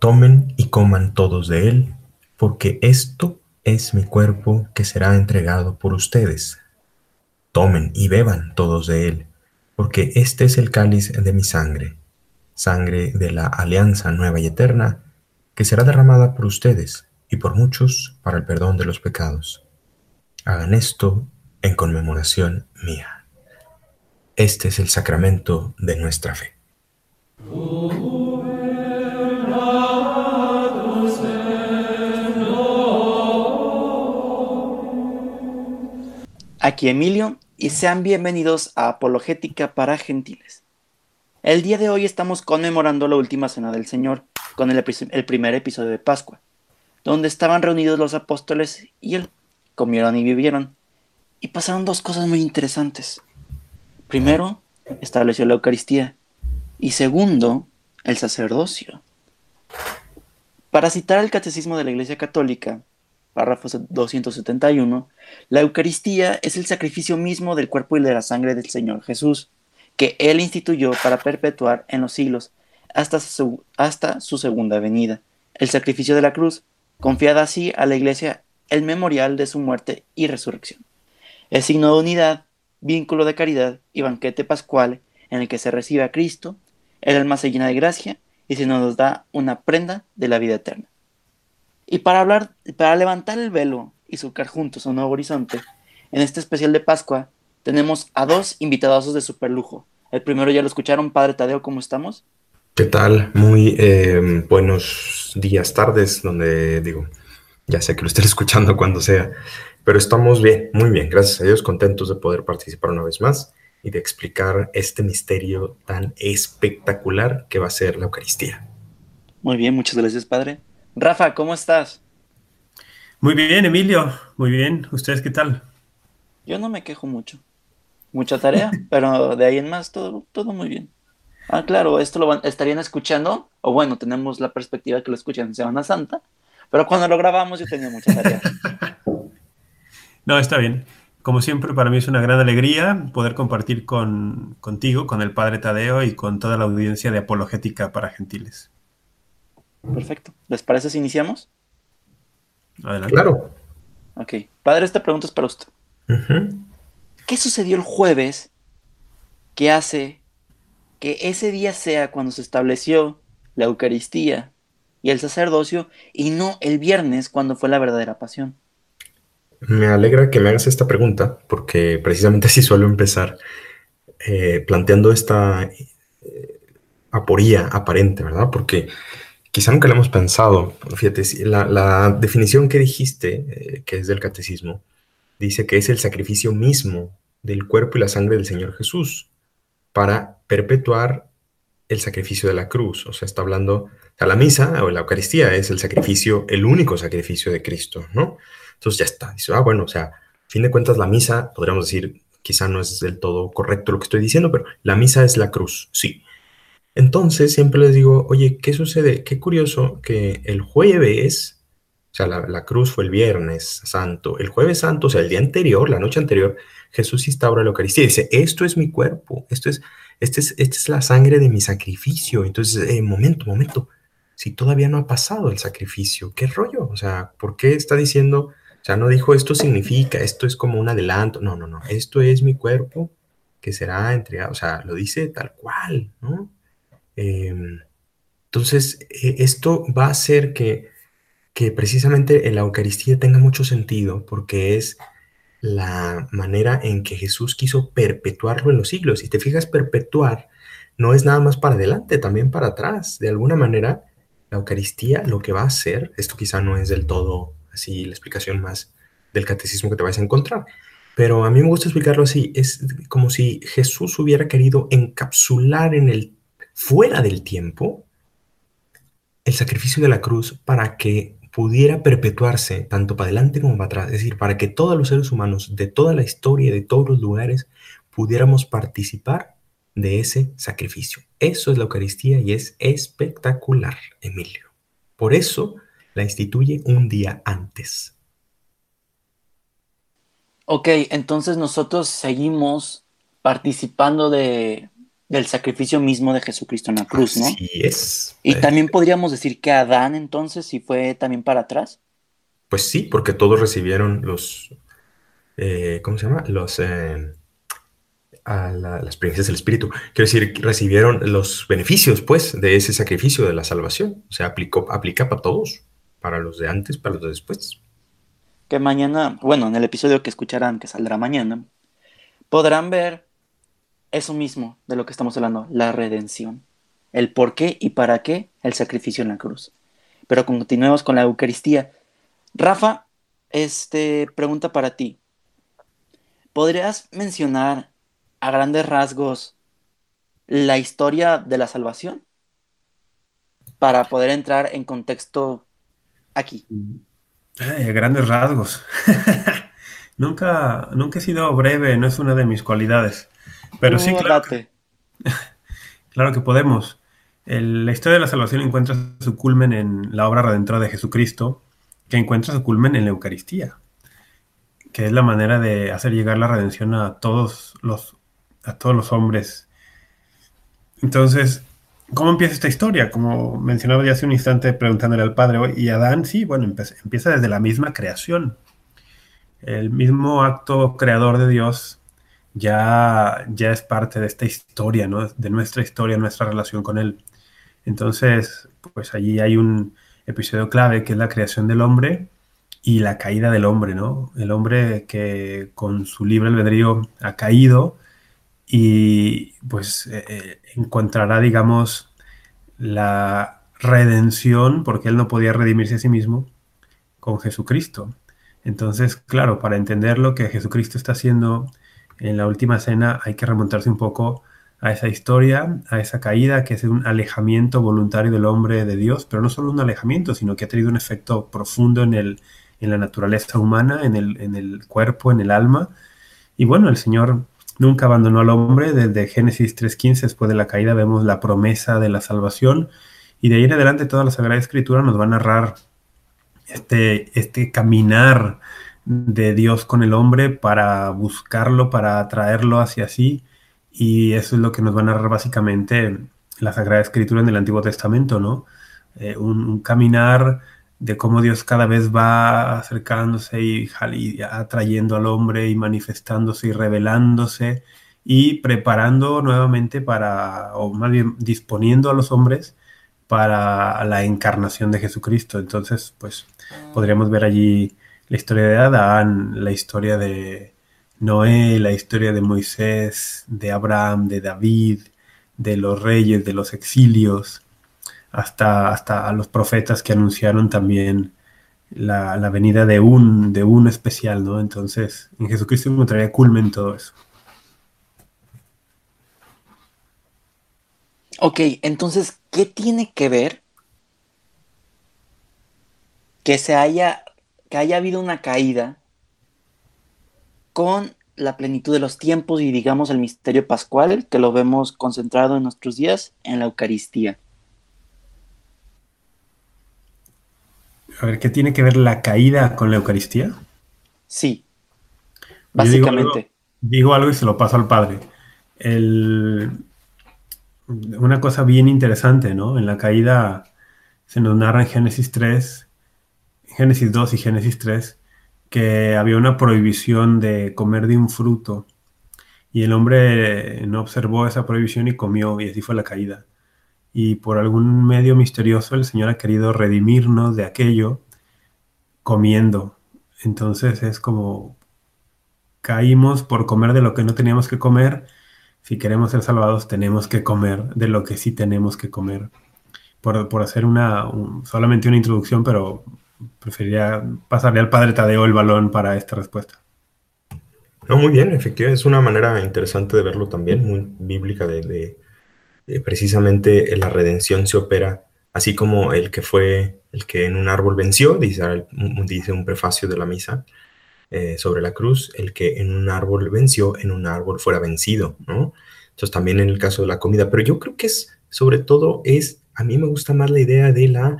Tomen y coman todos de él, porque esto es mi cuerpo que será entregado por ustedes. Tomen y beban todos de él, porque este es el cáliz de mi sangre, sangre de la alianza nueva y eterna, que será derramada por ustedes y por muchos para el perdón de los pecados. Hagan esto en conmemoración mía. Este es el sacramento de nuestra fe. Aquí Emilio y sean bienvenidos a Apologética para Gentiles. El día de hoy estamos conmemorando la última cena del Señor con el, el primer episodio de Pascua, donde estaban reunidos los apóstoles y él, comieron y vivieron, y pasaron dos cosas muy interesantes. Primero, estableció la Eucaristía, y segundo, el sacerdocio. Para citar el Catecismo de la Iglesia Católica, párrafo 271, la Eucaristía es el sacrificio mismo del cuerpo y de la sangre del Señor Jesús, que Él instituyó para perpetuar en los siglos hasta su, hasta su segunda venida. El sacrificio de la cruz, confiada así a la Iglesia el memorial de su muerte y resurrección. Es signo de unidad, vínculo de caridad y banquete pascual en el que se recibe a Cristo, el alma se llena de gracia y se nos da una prenda de la vida eterna. Y para hablar, para levantar el velo y surcar juntos un nuevo horizonte, en este especial de Pascua tenemos a dos invitados de super lujo. El primero ya lo escucharon, Padre Tadeo, ¿cómo estamos? ¿Qué tal? Muy eh, buenos días, tardes, donde digo, ya sé que lo estén escuchando cuando sea, pero estamos bien, muy bien, gracias a Dios, contentos de poder participar una vez más y de explicar este misterio tan espectacular que va a ser la Eucaristía. Muy bien, muchas gracias, Padre. Rafa, ¿cómo estás? Muy bien, Emilio. Muy bien. ¿Ustedes qué tal? Yo no me quejo mucho. Mucha tarea, pero de ahí en más todo, todo muy bien. Ah, claro, esto lo estarían escuchando, o bueno, tenemos la perspectiva que lo escuchan en Semana Santa, pero cuando lo grabamos yo tenía mucha tarea. no, está bien. Como siempre, para mí es una gran alegría poder compartir con, contigo, con el Padre Tadeo y con toda la audiencia de Apologética para Gentiles. Perfecto. ¿Les parece si iniciamos? Adelante. Claro. Ok. Padre, esta pregunta es para usted. ¿Qué sucedió el jueves que hace que ese día sea cuando se estableció la Eucaristía y el sacerdocio y no el viernes cuando fue la verdadera pasión? Me alegra que me hagas esta pregunta porque precisamente así suelo empezar eh, planteando esta eh, aporía aparente, ¿verdad? Porque quizá nunca lo hemos pensado. Fíjate, la, definición que dijiste, eh, que es del catecismo, dice que es el sacrificio mismo del cuerpo y la sangre del Señor Jesús para perpetuar el sacrificio de la cruz. O sea, está hablando, o sea, la misa o la Eucaristía es el sacrificio, el único sacrificio de Cristo, ¿no? Entonces ya está. Dice, ah, bueno, o sea, a fin de cuentas la misa, podríamos decir, quizá no es del todo correcto lo que estoy diciendo, pero la misa es la cruz, sí. Entonces siempre les digo, oye, ¿qué sucede? Qué curioso que el jueves, o sea, la, cruz fue el viernes santo, el jueves santo, o sea, el día anterior, la noche anterior, Jesús instaura la Eucaristía y dice, esto es mi cuerpo, esto es, este es, esta es la sangre de mi sacrificio. Entonces, eh, momento, momento, si todavía no ha pasado el sacrificio, ¿qué rollo? O sea, ¿por qué está diciendo, o sea, no dijo esto significa, esto es como un adelanto, no, no, no, esto es mi cuerpo que será entregado, o sea, lo dice tal cual, ¿no? Em, entonces, e, esto va a hacer que, que precisamente la Eucaristía tenga mucho sentido porque es la manera en que Jesús quiso perpetuarlo en los siglos. Y te fijas, perpetuar no es nada más para adelante, también para atrás. De alguna manera, la Eucaristía lo que va a hacer, esto quizá no es del todo así la explicación más del catecismo que te vas a encontrar, pero a mí me gusta explicarlo así, es como si Jesús hubiera querido encapsular en el fuera del tiempo el sacrificio de la cruz para que pudiera perpetuarse tanto para adelante como para atrás, es decir, para que todos los seres humanos de toda la historia, de todos los lugares, pudiéramos participar de ese sacrificio. Eso es la Eucaristía y es espectacular, Emilio. Por eso la instituye un día antes. Ok, entonces nosotros seguimos participando de, del sacrificio mismo de Jesucristo en la cruz, ¿no? Sí es. Y también podríamos decir que Adán entonces sí fue también para atrás. Pues sí, porque todos recibieron los, eh, ¿cómo se llama? Los, eh, a la- las presencias del Espíritu. Quiero decir, recibieron los beneficios, pues, de ese sacrificio de la salvación. O sea, aplicó, aplica para todos, para los de antes, para los de después. Que mañana, bueno, en el episodio que escucharán, que saldrá mañana, podrán ver eso mismo de lo que estamos hablando, la redención. El por qué y para qué el sacrificio en la cruz. Pero continuemos con la Eucaristía. Rafa, este, pregunta para ti. ¿Podrías mencionar a grandes rasgos la historia de la salvación? Para poder entrar en contexto aquí. A grandes rasgos. nunca, nunca he sido breve, no es una de mis cualidades. Pero sí, claro que, claro que podemos. El- la historia de la salvación encuentra su culmen en la obra redentora de Jesucristo, que encuentra su culmen en la Eucaristía, que es la manera de hacer llegar la redención a todos los, a todos los hombres. Entonces, ¿cómo empieza esta historia? Como mencionaba ya hace un instante preguntándole al Padre, "Oye, y Adán, sí, bueno, empieza desde la misma creación. El mismo acto creador de Dios ya, ya es parte de esta historia, ¿no? De nuestra historia, nuestra relación con Él. Entonces, pues allí hay un episodio clave que es la creación del hombre y la caída del hombre, ¿no? El hombre que con su libre albedrío ha caído y pues eh, eh, encontrará, digamos, la redención, porque él no podía redimirse a sí mismo, con Jesucristo. Entonces, claro, para entender lo que Jesucristo está haciendo en la última cena, hay que remontarse un poco a esa historia, a esa caída, que es un alejamiento voluntario del hombre de Dios, pero no solo un alejamiento, sino que ha tenido un efecto profundo en, el, en la naturaleza humana, en el, en el cuerpo, en el alma. Y bueno, el Señor nunca abandonó al hombre. Desde Génesis 3.15, después de la caída, vemos la promesa de la salvación. Y de ahí en adelante toda la Sagrada Escritura nos va a narrar este, este caminar de Dios con el hombre para buscarlo, para atraerlo hacia sí. Y eso es lo que nos va a narrar básicamente la Sagrada Escritura en el Antiguo Testamento, ¿no? Eh, un, caminar de cómo Dios cada vez va acercándose y, y atrayendo al hombre y manifestándose y revelándose y preparando nuevamente para, o más bien disponiendo a los hombres para la encarnación de Jesucristo. Entonces, pues podríamos ver allí la historia de Adán, la historia de Noé, la historia de Moisés, de Abraham, de David, de los reyes, de los exilios, hasta, hasta a los profetas que anunciaron también la, la venida de un, de un especial, ¿no? Entonces, en Jesucristo encontraría culmen todo eso. Ok, entonces, ¿qué tiene que ver que se haya, que haya habido una caída con la plenitud de los tiempos y digamos el misterio pascual que lo vemos concentrado en nuestros días en la Eucaristía? A ver, ¿qué tiene que ver la caída con la Eucaristía? Sí, Yo digo algo- básicamente. Digo algo y se lo paso al padre. El- una cosa bien interesante, ¿no? En la caída se nos narra en Génesis 3, Génesis 2 y Génesis 3, que había una prohibición de comer de un fruto. Y el hombre no observó esa prohibición y comió, y así fue la caída. Y por algún medio misterioso el Señor ha querido redimirnos de aquello comiendo. Entonces es como caímos por comer de lo que no teníamos que comer. Si queremos ser salvados, tenemos que comer de lo que sí tenemos que comer. Por, por hacer una, un- solamente una introducción, pero preferiría pasarle al padre Tadeo el balón para esta respuesta. No, muy bien, efectivamente, es una manera interesante de verlo también, muy bíblica de, de- de precisamente la redención se opera así como el que fue, el que en un árbol venció, dice, un prefacio de la misa eh, sobre la cruz, el que en un árbol venció, en un árbol fuera vencido, ¿no? Entonces también en el caso de la comida, pero yo creo que es, sobre todo, es, a mí me gusta más la idea de la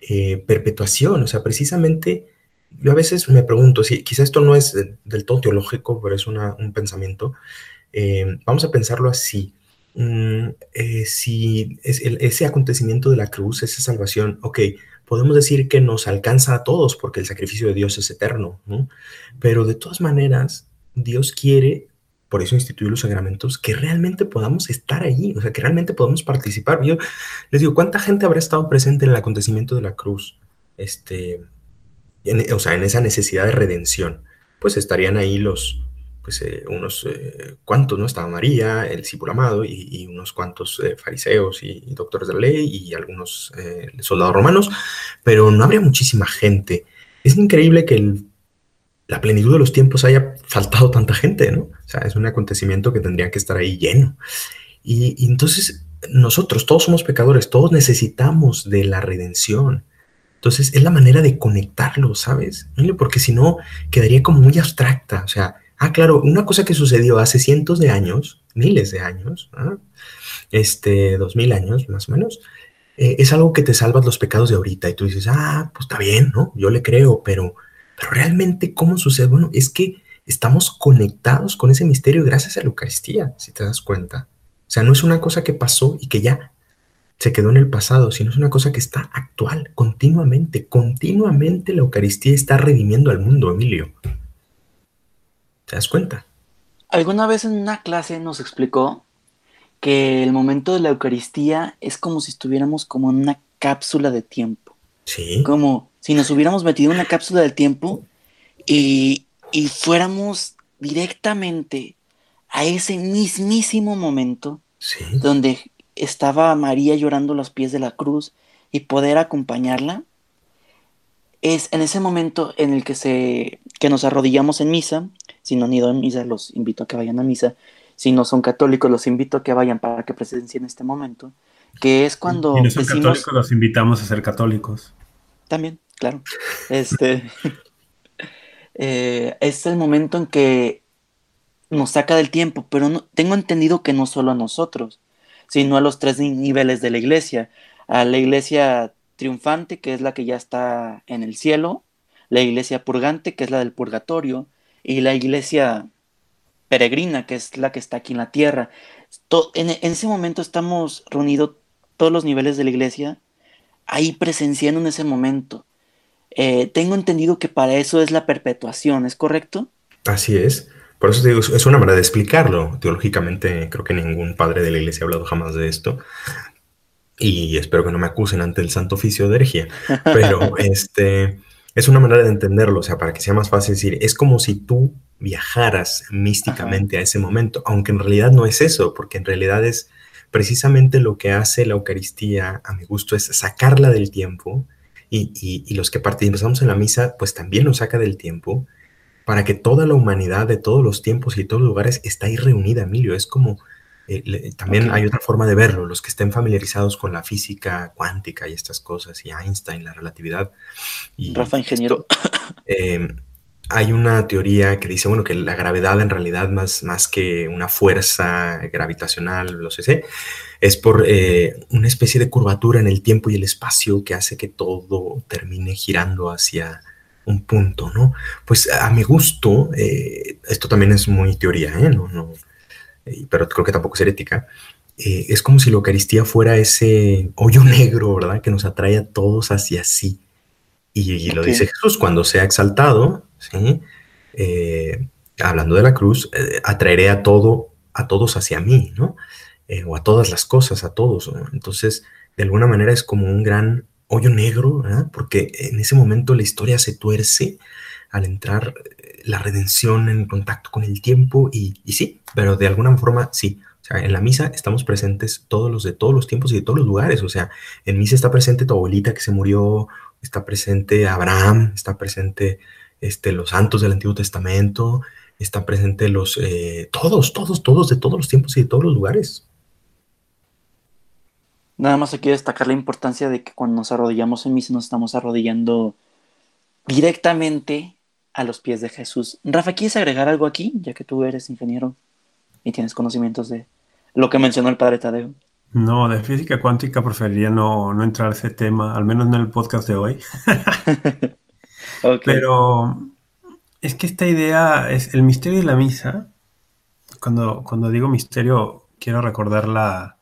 eh, perpetuación, o sea, precisamente yo a veces me pregunto, si quizá esto no es del todo teológico, pero es un pensamiento, eh, vamos a pensarlo así. mm, eh, si es ese acontecimiento de la cruz, esa salvación, ok, podemos decir que nos alcanza a todos porque el sacrificio de Dios es eterno, ¿no? Pero de todas maneras, Dios quiere, por eso instituyó los sacramentos, que realmente podamos estar allí, o sea, que realmente podamos participar. Yo les digo, ¿cuánta gente habrá estado presente en el acontecimiento de la cruz? Este, o sea, en esa necesidad de redención, pues estarían ahí los, pues eh, unos eh, cuantos, ¿no? Estaba María, el discípulo amado, y, unos cuantos eh, fariseos y, doctores de la ley y algunos soldados romanos, pero no habría muchísima gente. Es increíble que la plenitud de los tiempos haya faltado tanta gente, ¿no? O sea, es un acontecimiento que tendría que estar ahí lleno. y entonces nosotros, todos somos pecadores, todos necesitamos de la redención. Entonces es la manera de conectarlo, ¿sabes? Porque si no, quedaría como muy abstracta. O sea, ah, claro, una cosa que sucedió hace cientos de años, miles de años, este, dos mil años más o menos, eh, es algo que te salvas los pecados de ahorita. Y tú dices, ah, pues está bien, ¿no? Yo le creo, pero, pero realmente, ¿cómo sucede? Bueno, es que estamos conectados con ese misterio gracias a la Eucaristía, si te das cuenta. O sea, no es una cosa que pasó y que ya se quedó en el pasado, sino es una cosa que está actual, continuamente, continuamente la Eucaristía está redimiendo al mundo, Emilio. ¿Te das cuenta? Alguna vez en una clase nos explicó que el momento de la Eucaristía es como si estuviéramos como en una cápsula de tiempo. Sí. Como si nos hubiéramos metido en una cápsula del tiempo y, y fuéramos directamente a ese mismísimo momento sí. donde estaba María llorando los pies de la cruz y poder acompañarla, es en ese momento en el que, se, que nos arrodillamos en misa, si no han ido a misa, los invito a que vayan a misa, si no son católicos, los invito a que vayan para que presencien este momento, que es cuando... Si no son católicos, los invitamos a ser católicos. También, claro. Este, eh, es el momento en que nos saca del tiempo, pero no, tengo entendido que no solo a nosotros, sino a los tres niveles de la iglesia. A la iglesia triunfante, que es la que ya está en el cielo, la iglesia purgante, que es la del purgatorio, y la iglesia peregrina, que es la que está aquí en la tierra. En, ese momento estamos reunidos todos los niveles de la iglesia, ahí presenciando en ese momento. Eh, tengo entendido que para eso es la perpetuación, ¿es correcto? Así es. Por eso te digo, es una manera de explicarlo. Teológicamente, creo que ningún padre de la iglesia ha hablado jamás de esto. Y espero que no me acusen ante el santo oficio de herejía. Pero este, es una manera de entenderlo, o sea, para que sea más fácil decir, es como si tú viajaras místicamente a ese momento, aunque en realidad no es eso, porque en realidad es precisamente lo que hace la Eucaristía, a mi gusto, es sacarla del tiempo. Y, y los que participamos en la misa, pues también nos saca del tiempo para que toda la humanidad de todos los tiempos y todos los lugares está ahí reunida, Emilio. Es como, eh, también hay otra forma de verlo, los que estén familiarizados con la física cuántica y estas cosas, y Einstein, la relatividad. Y Rafa, ingeniero. Em, hay una teoría que dice, bueno, que la gravedad en realidad más, más que una fuerza gravitacional, lo sé, es por eh, una especie de curvatura en el tiempo y el espacio que hace que todo termine girando hacia un punto, ¿no? Pues a mi gusto, eh, esto también es muy teoría, ¿eh? No, no, eh, pero creo que tampoco es herética. Eh, es como si la Eucaristía fuera ese hoyo negro, ¿verdad? Que nos atrae a todos hacia sí. Y, lo dice Jesús, cuando sea exaltado, ¿sí? hablando de la cruz, atraeré a todo, a todos hacia mí, ¿no? O a todas las cosas, a todos. Entonces, de alguna manera es como un gran hoyo negro, porque en ese momento la historia se tuerce al entrar eh, la redención en contacto con el tiempo y, sí, pero de alguna forma sí. O sea, en la misa estamos presentes todos los de todos los tiempos y de todos los lugares. O sea, en misa está presente tu abuelita que se murió, está presente Abraham, está presente este, los santos del Antiguo Testamento, está presente los, eh, todos, todos, todos, de todos los tiempos y de todos los lugares. Nada más aquí destacar la importancia de que cuando nos arrodillamos en misa nos estamos arrodillando directamente a los pies de Jesús. Rafa, ¿quieres agregar algo aquí? Ya que tú eres ingeniero y tienes conocimientos de lo que mencionó el padre Tadeo. No, de física cuántica preferiría no, entrar a ese tema, al menos en el podcast de hoy. Pero es que esta idea es el misterio de la misa. Cuando, cuando digo misterio, quiero recordar la,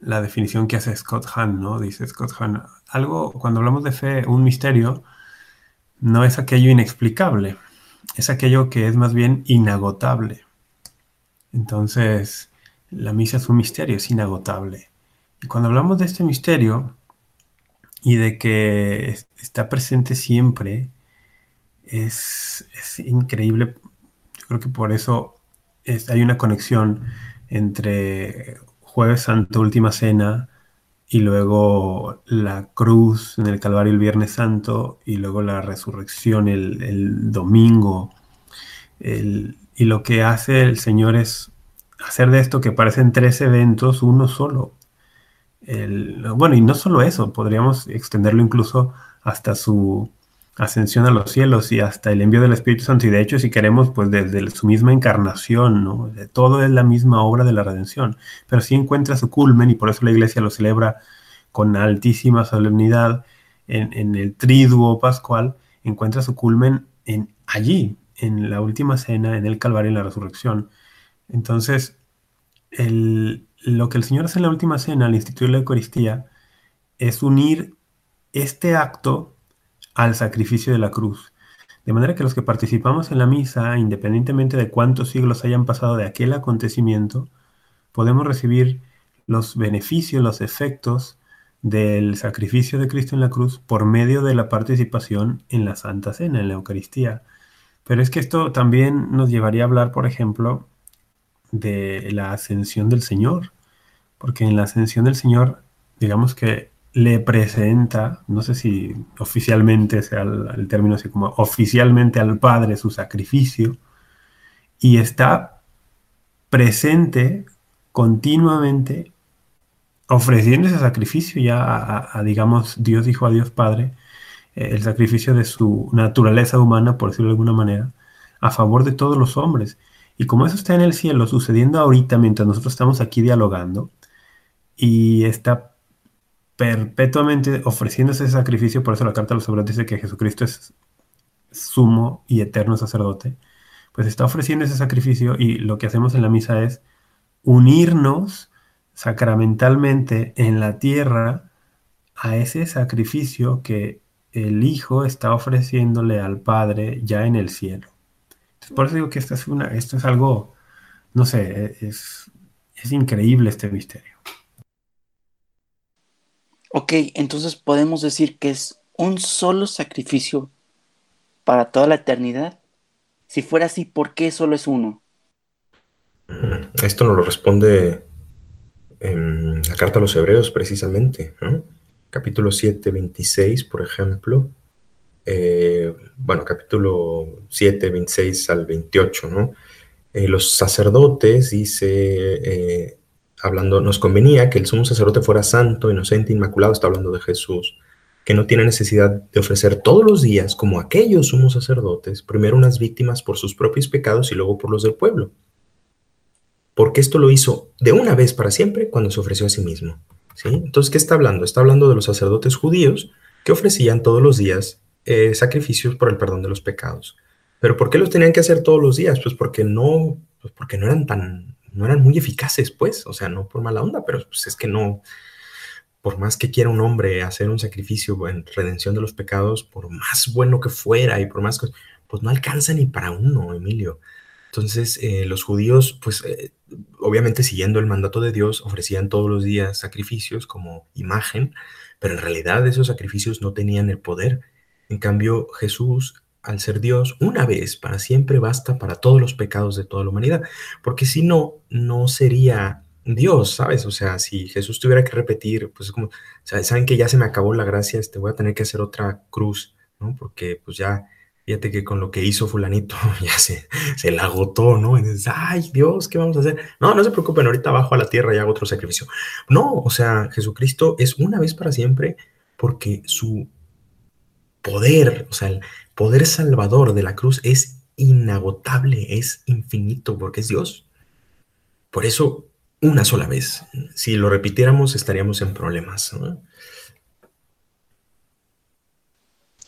la definición que hace Scott Hahn, ¿no? Dice Scott Hahn, algo, cuando hablamos de fe, un misterio no es aquello inexplicable, es aquello que es más bien inagotable. Entonces, la misa es un misterio, es inagotable. Y cuando hablamos de este misterio y de que está presente siempre, es, increíble. Yo creo que por eso hay una conexión entre Jueves Santo, Última Cena, y luego la cruz en el Calvario el Viernes Santo, y luego la resurrección el, domingo. y lo que hace el Señor es hacer de esto que parecen tres eventos uno solo. bueno, y no solo eso, podríamos extenderlo incluso hasta su ascensión a los cielos y hasta el envío del Espíritu Santo. Y de hecho, si queremos, pues desde su misma encarnación, ¿no? todo es la misma obra de la redención. Pero sí encuentra su culmen y por eso la iglesia lo celebra con altísima solemnidad en, el triduo pascual, encuentra su culmen en allí, en la última cena, en el Calvario, en la resurrección. Entonces, lo que el Señor hace en la última cena, al instituir la Eucaristía, es unir este acto al sacrificio de la cruz. De manera que los que participamos en la misa, independientemente de cuántos siglos hayan pasado de aquel acontecimiento, podemos recibir los beneficios, los efectos del sacrificio de Cristo en la cruz por medio de la participación en la Santa Cena, en la Eucaristía. Pero es que esto también nos llevaría a hablar, por ejemplo, de la ascensión del Señor, porque en la ascensión del Señor, digamos que le presenta, no sé si oficialmente sea el, término así como oficialmente al Padre su sacrificio, y está presente continuamente ofreciendo ese sacrificio ya a, digamos, Dios dijo a Dios Padre, eh, el sacrificio de su naturaleza humana, por decirlo de alguna manera, a favor de todos los hombres. Y como eso está en el cielo, sucediendo ahorita mientras nosotros estamos aquí dialogando, y está perpetuamente ofreciéndose ese sacrificio, por eso la carta de los hebreos dice que Jesucristo es sumo y eterno sacerdote, pues está ofreciendo ese sacrificio y lo que hacemos en la misa es unirnos sacramentalmente en la tierra a ese sacrificio que el Hijo está ofreciéndole al Padre ya en el cielo. por eso digo que esto es, una, esto es algo, no sé, es, es increíble este misterio. Ok, entonces podemos decir que es un solo sacrificio para toda la eternidad. Si fuera así, ¿por qué solo es uno? Esto nos lo responde en la carta a los hebreos precisamente, capítulo 7, 26, por ejemplo. Eh, bueno, capítulo 7, 26 al 28, ¿no? Eh, los sacerdotes, dice, eh, hablando, nos convenía que el sumo sacerdote fuera santo, inocente, inmaculado, está hablando de Jesús, que no tiene necesidad de ofrecer todos los días, como aquellos sumos sacerdotes, primero unas víctimas por sus propios pecados y luego por los del pueblo. Porque esto lo hizo de una vez para siempre cuando se ofreció a sí mismo. ¿sí? Entonces, ¿qué está hablando? Está hablando de los sacerdotes judíos que ofrecían todos los días eh, sacrificios por el perdón de los pecados. ¿Pero por qué los tenían que hacer todos los días? Pues porque no, pues porque no eran tan no eran muy eficaces, pues, o sea, no por mala onda, pero pues es que no, por más que quiera un hombre hacer un sacrificio en redención de los pecados, por más bueno que fuera y por más cosas, pues no alcanza ni para uno, Emilio. Entonces, eh, los judíos, pues, eh, obviamente siguiendo el mandato de Dios, ofrecían todos los días sacrificios como imagen, pero en realidad esos sacrificios no tenían el poder. En cambio, Jesús al ser Dios, una vez para siempre basta para todos los pecados de toda la humanidad, porque si no, no sería Dios, ¿sabes? O sea, si Jesús tuviera que repetir, pues es como, saben que ya se me acabó la gracia, este, voy a tener que hacer otra cruz, ¿no? Porque pues ya, fíjate que con lo que hizo fulanito ya se, se la agotó, ¿no? Y dices, ay Dios, ¿qué vamos a hacer? No, no se preocupen, ahorita bajo a la tierra y hago otro sacrificio. No, o sea, Jesucristo es una vez para siempre porque su poder, o sea, el poder salvador de la cruz es inagotable, es infinito, porque es Dios. Por eso, una sola vez. Si lo repitiéramos, estaríamos en problemas.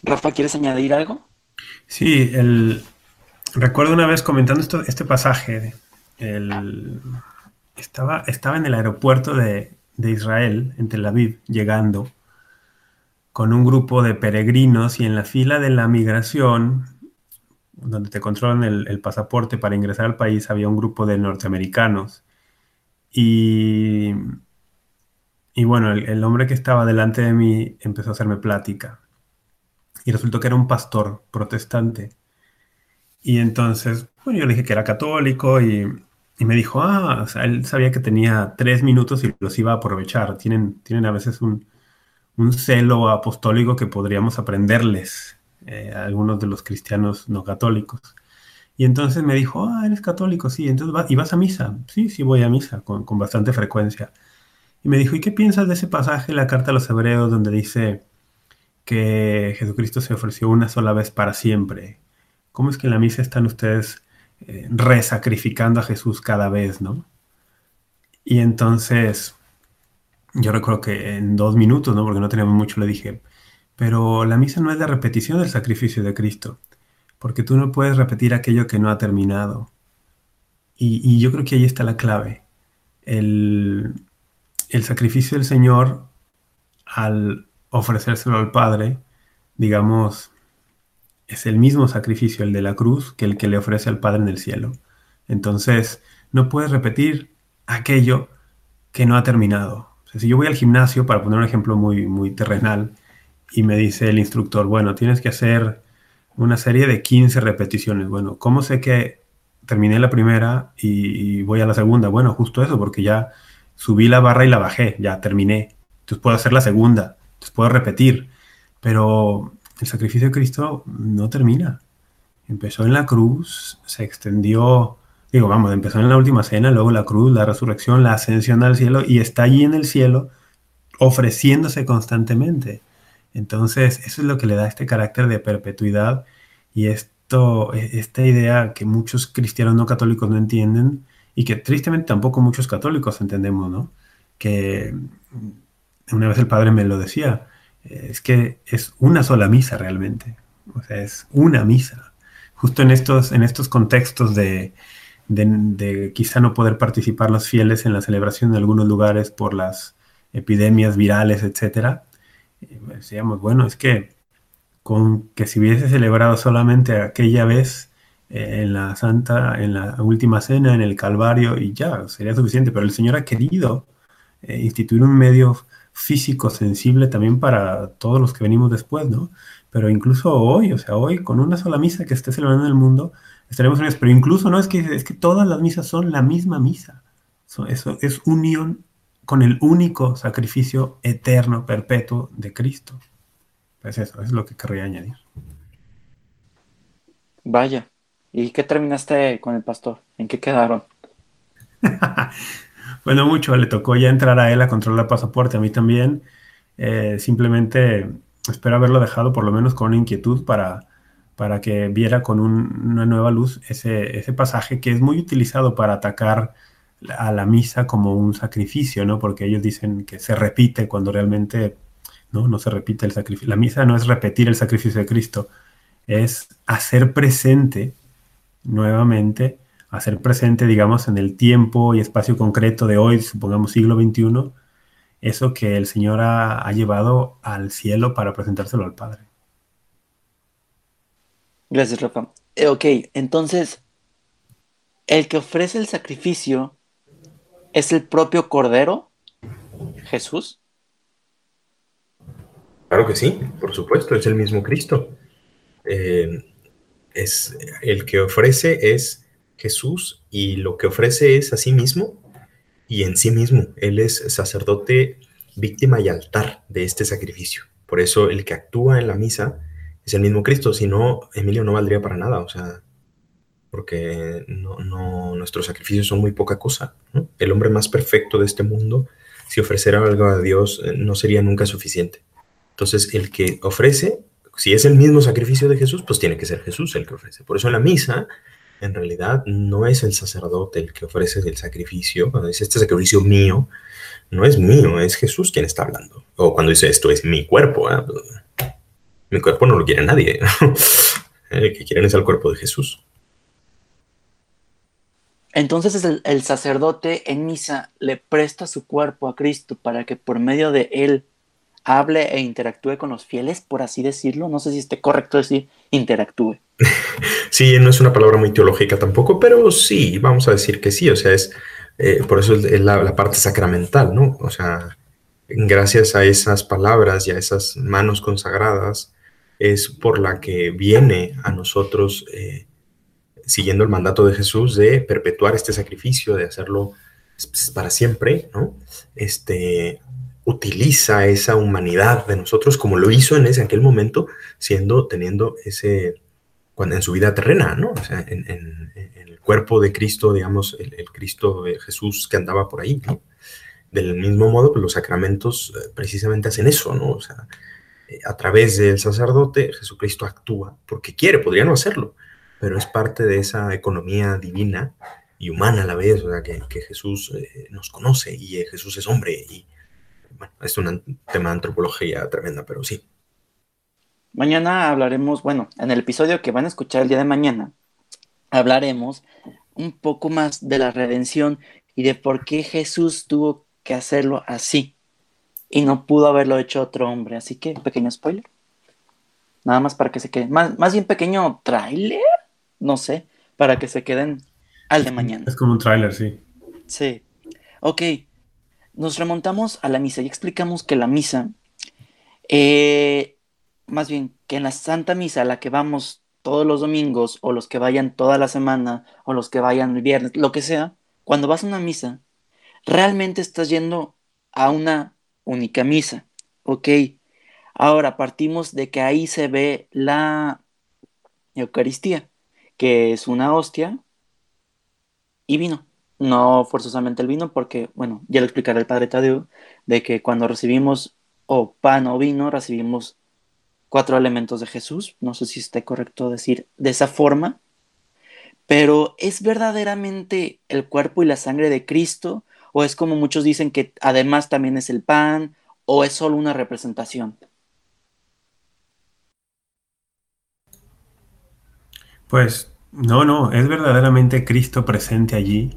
Rafa, ¿quieres añadir algo? Sí, el... recuerdo una vez comentando esto, este pasaje, el... estaba, estaba en el aeropuerto de, de Israel, en Tel Aviv, llegando con un grupo de peregrinos y en la fila de la migración, donde te controlan el, pasaporte para ingresar al país, había un grupo de norteamericanos. Y, y bueno, el, hombre que estaba delante de mí empezó a hacerme plática. Y resultó que era un pastor protestante. Y entonces, bueno, yo le dije que era católico y, y me dijo, ah, o él sabía que tenía tres minutos y los iba a aprovechar. Tienen, tienen a veces un, un celo apostólico que podríamos aprenderles eh, a algunos de los cristianos no católicos. Y entonces me dijo, ah, eres católico, sí, entonces ¿y vas a misa? Sí, sí, voy a misa con, con bastante frecuencia. Y me dijo, ¿y qué piensas de ese pasaje en la carta a los hebreos donde dice que Jesucristo se ofreció una sola vez para siempre? ¿Cómo es que en la misa están ustedes eh, resacrificando a Jesús cada vez, no? Y entonces yo recuerdo que en dos minutos, ¿no? Porque no teníamos mucho, le dije, pero la misa no es la repetición del sacrificio de Cristo, porque tú no puedes repetir aquello que no ha terminado. Y, yo creo que ahí está la clave. El, el sacrificio del Señor, al ofrecérselo al Padre, digamos, es el mismo sacrificio, el de la cruz, que el que le ofrece al Padre en el cielo. Entonces, no puedes repetir aquello que no ha terminado si yo voy al gimnasio, para poner un ejemplo muy, muy terrenal, y me dice el instructor, bueno, tienes que hacer una serie de 15 repeticiones. Bueno, ¿cómo sé que terminé la primera y, voy a la segunda? Bueno, justo eso, porque ya subí la barra y la bajé, ya terminé. Entonces puedo hacer la segunda, entonces puedo repetir. Pero el sacrificio de Cristo no termina. Empezó en la cruz, se extendió Digo, vamos, empezó en la última cena, luego la cruz, la resurrección, la ascensión al cielo y está allí en el cielo ofreciéndose constantemente. Entonces, eso es lo que le da este carácter de perpetuidad y esto, e, esta idea que muchos cristianos no católicos no entienden y que tristemente tampoco muchos católicos entendemos, ¿no? Que una vez el padre me lo decía, es que es una sola misa realmente, o sea, es una misa. Justo en estos, en estos contextos de, de, quizá no poder participar los fieles en la celebración en algunos lugares por las epidemias virales, etcétera, eh, decíamos, bueno, es que con que si hubiese celebrado solamente aquella vez eh, en la Santa, en la última cena, en el Calvario, y ya, sería suficiente, pero el Señor ha querido eh, instituir un medio físico sensible también para todos los que venimos después, ¿no? Pero incluso hoy, o sea, hoy con una sola misa que esté celebrando en el mundo, estaremos unidos. Pero incluso no es que, es que todas las misas son la misma misa. Eso, es unión con el único sacrificio eterno, perpetuo de Cristo. Pues eso, es lo que querría añadir. Vaya, ¿y qué terminaste con el pastor? ¿En qué quedaron? bueno, mucho, le tocó ya entrar a él a controlar pasaporte, a mí también. Eh, simplemente espero haberlo dejado por lo menos con una inquietud para, para que viera con una nueva luz ese, pasaje que es muy utilizado para atacar a la misa como un sacrificio, ¿no? Porque ellos dicen que se repite cuando realmente no, se repite el sacrificio. La misa no es repetir el sacrificio de Cristo, es hacer presente nuevamente, hacer presente, digamos, en el tiempo y espacio concreto de hoy, supongamos siglo XXI, eso que el Señor ha llevado al cielo para presentárselo al Padre. Gracias, Rafa. Eh, ok, entonces, el que ofrece el sacrificio es el propio Cordero, Jesús. Claro que sí, por supuesto, es el mismo Cristo. Eh, es el que ofrece es Jesús y lo que ofrece es a sí mismo y en sí mismo. Él es sacerdote, víctima y altar de este sacrificio. Por eso el que actúa en la misa es el mismo Cristo, si no, Emilio no valdría para nada, o sea, porque no, no, nuestros sacrificios son muy poca cosa. El hombre más perfecto de este mundo, si ofreciera algo a Dios, eh, no sería nunca suficiente. Entonces, el que ofrece, si es el mismo sacrificio de Jesús, pues tiene que ser Jesús el que ofrece. Por eso en la misa, en realidad, no es el sacerdote el que ofrece el sacrificio, cuando dice este sacrificio mío, no es mío, es Jesús quien está hablando. O cuando dice esto es mi cuerpo, ¿eh? Mi cuerpo no lo quiere nadie. El que quieren es el cuerpo de Jesús. Entonces el, el, sacerdote en misa le presta su cuerpo a Cristo para que por medio de él hable e interactúe con los fieles, por así decirlo. No sé si esté correcto decir interactúe. Sí, no es una palabra muy teológica tampoco, pero sí, vamos a decir que sí, o sea, es eh, por eso es la, la, parte sacramental, ¿no? O sea, gracias a esas palabras y a esas manos consagradas es por la que viene a nosotros, eh, siguiendo el mandato de Jesús, de perpetuar este sacrificio, de hacerlo pues, para siempre, ¿no? Este, utiliza esa humanidad de nosotros como lo hizo en ese aquel momento, siendo, teniendo ese, cuando en su vida terrena, ¿no? O sea, en, el cuerpo de Cristo, digamos, el, el, Cristo de Jesús que andaba por ahí, ¿no? Del mismo modo, pues los sacramentos eh, precisamente hacen eso, ¿no? O sea, a través del sacerdote, Jesucristo actúa porque quiere, podría no hacerlo, pero es parte de esa economía divina y humana a la vez, o sea, que, que Jesús eh, nos conoce y eh, Jesús es hombre y bueno, es un tema de antropología tremenda, pero sí. Mañana hablaremos, bueno, en el episodio que van a escuchar el día de mañana, hablaremos un poco más de la redención y de por qué Jesús tuvo que hacerlo así y no pudo haberlo hecho otro hombre. Así que, pequeño spoiler. Nada más para que se queden. Más, más bien pequeño tráiler, no sé, para que se queden al de mañana. Es como un tráiler, sí. Sí. Ok. Nos remontamos a la misa y explicamos que la misa, eh, más bien que en la Santa Misa a la que vamos todos los domingos, o los que vayan toda la semana, o los que vayan el viernes, lo que sea, cuando vas a una misa, realmente estás yendo a una única misa. Ok. Ahora partimos de que ahí se ve la Eucaristía, que es una hostia y vino. No forzosamente el vino, porque, bueno, ya lo explicará el Padre Tadeo, de que cuando recibimos o pan o vino, recibimos cuatro elementos de Jesús. No sé si esté correcto decir de esa forma, pero ¿es verdaderamente el cuerpo y la sangre de Cristo? ¿O es como muchos dicen que además también es el pan? ¿O es solo una representación? Pues no, no, es verdaderamente Cristo presente allí.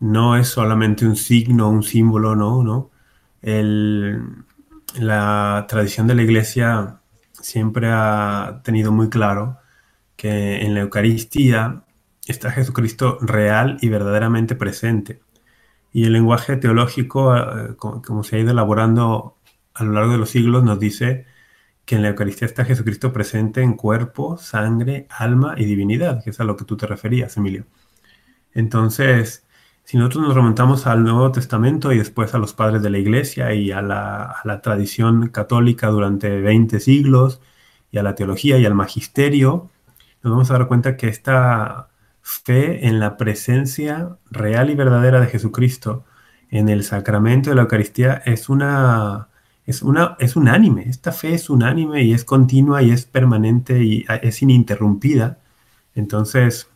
No es solamente un signo, un símbolo, no, no. El, la tradición de la iglesia siempre ha tenido muy claro que en la Eucaristía está Jesucristo real y verdaderamente presente. Y el lenguaje teológico, eh, como se ha ido elaborando a lo largo de los siglos, nos dice que en la Eucaristía está Jesucristo presente en cuerpo, sangre, alma y divinidad, que es a lo que tú te referías, Emilio. Entonces, si nosotros nos remontamos al Nuevo Testamento y después a los padres de la Iglesia y a la, a la tradición católica durante 20 siglos, y a la teología y al magisterio, nos vamos a dar cuenta que esta fe en la presencia real y verdadera de Jesucristo en el sacramento de la Eucaristía es una es una es unánime. Esta fe es unánime y es continua y es permanente y es ininterrumpida. Entonces,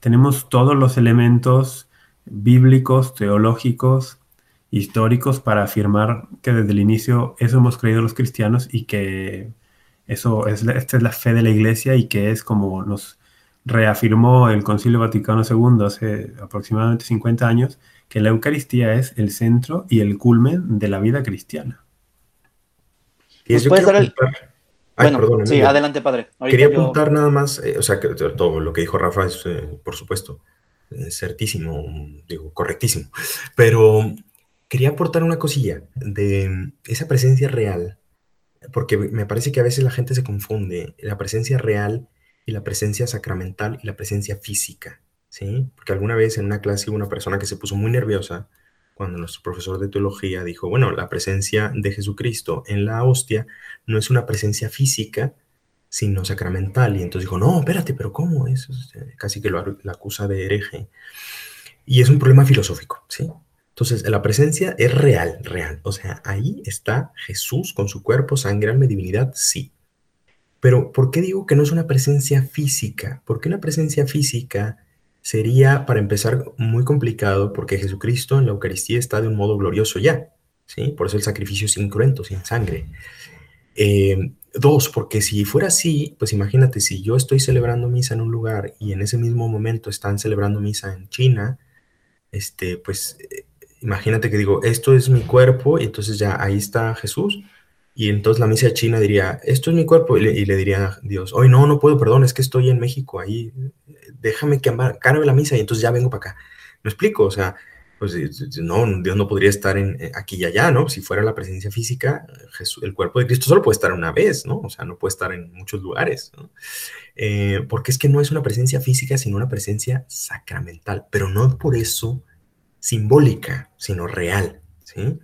tenemos todos los elementos bíblicos, teológicos, históricos para afirmar que desde el inicio eso hemos creído los cristianos y que eso es esta es la fe de la iglesia y que es como nos reafirmó el Concilio Vaticano II hace aproximadamente 50 años que la Eucaristía es el centro y el culmen de la vida cristiana. Y eso dar el... Ay, bueno, perdón, sí, adelante, padre. Ahorita quería yo... apuntar nada más, eh, o sea, que todo lo que dijo Rafa es, eh, por supuesto, eh, certísimo, digo, correctísimo, pero quería aportar una cosilla de esa presencia real, porque me parece que a veces la gente se confunde la presencia real y la presencia sacramental y la presencia física, ¿sí? Porque alguna vez en una clase hubo una persona que se puso muy nerviosa cuando nuestro profesor de teología dijo, bueno, la presencia de Jesucristo en la hostia no es una presencia física, sino sacramental. Y entonces dijo, no, espérate, pero ¿cómo es? Casi que lo la acusa de hereje. Y es un problema filosófico, ¿sí? Entonces, la presencia es real, real. O sea, ahí está Jesús con su cuerpo, sangre, alma y divinidad, sí. Pero, ¿por qué digo que no es una presencia física? Porque una presencia física sería, para empezar, muy complicado porque Jesucristo en la Eucaristía está de un modo glorioso ya, ¿sí? Por eso el sacrificio es incruento, sin sangre. Eh, dos, porque si fuera así, pues imagínate, si yo estoy celebrando misa en un lugar y en ese mismo momento están celebrando misa en China, este, pues eh, imagínate que digo, esto es mi cuerpo, y entonces ya ahí está Jesús, y entonces la misa china diría, esto es mi cuerpo, y le, diría a Dios, hoy no, no puedo, perdón, es que estoy en México, ahí, déjame que cargue la misa, y entonces ya vengo para acá. ¿Me explico? O sea, pues no, Dios no podría estar en, eh, aquí y allá, ¿no? Si fuera la presencia física, el cuerpo de Cristo solo puede estar una vez, ¿no? O sea, no puede estar en muchos lugares, ¿no? Eh, porque es que no es una presencia física, sino una presencia sacramental, pero no por eso simbólica, sino real, ¿sí?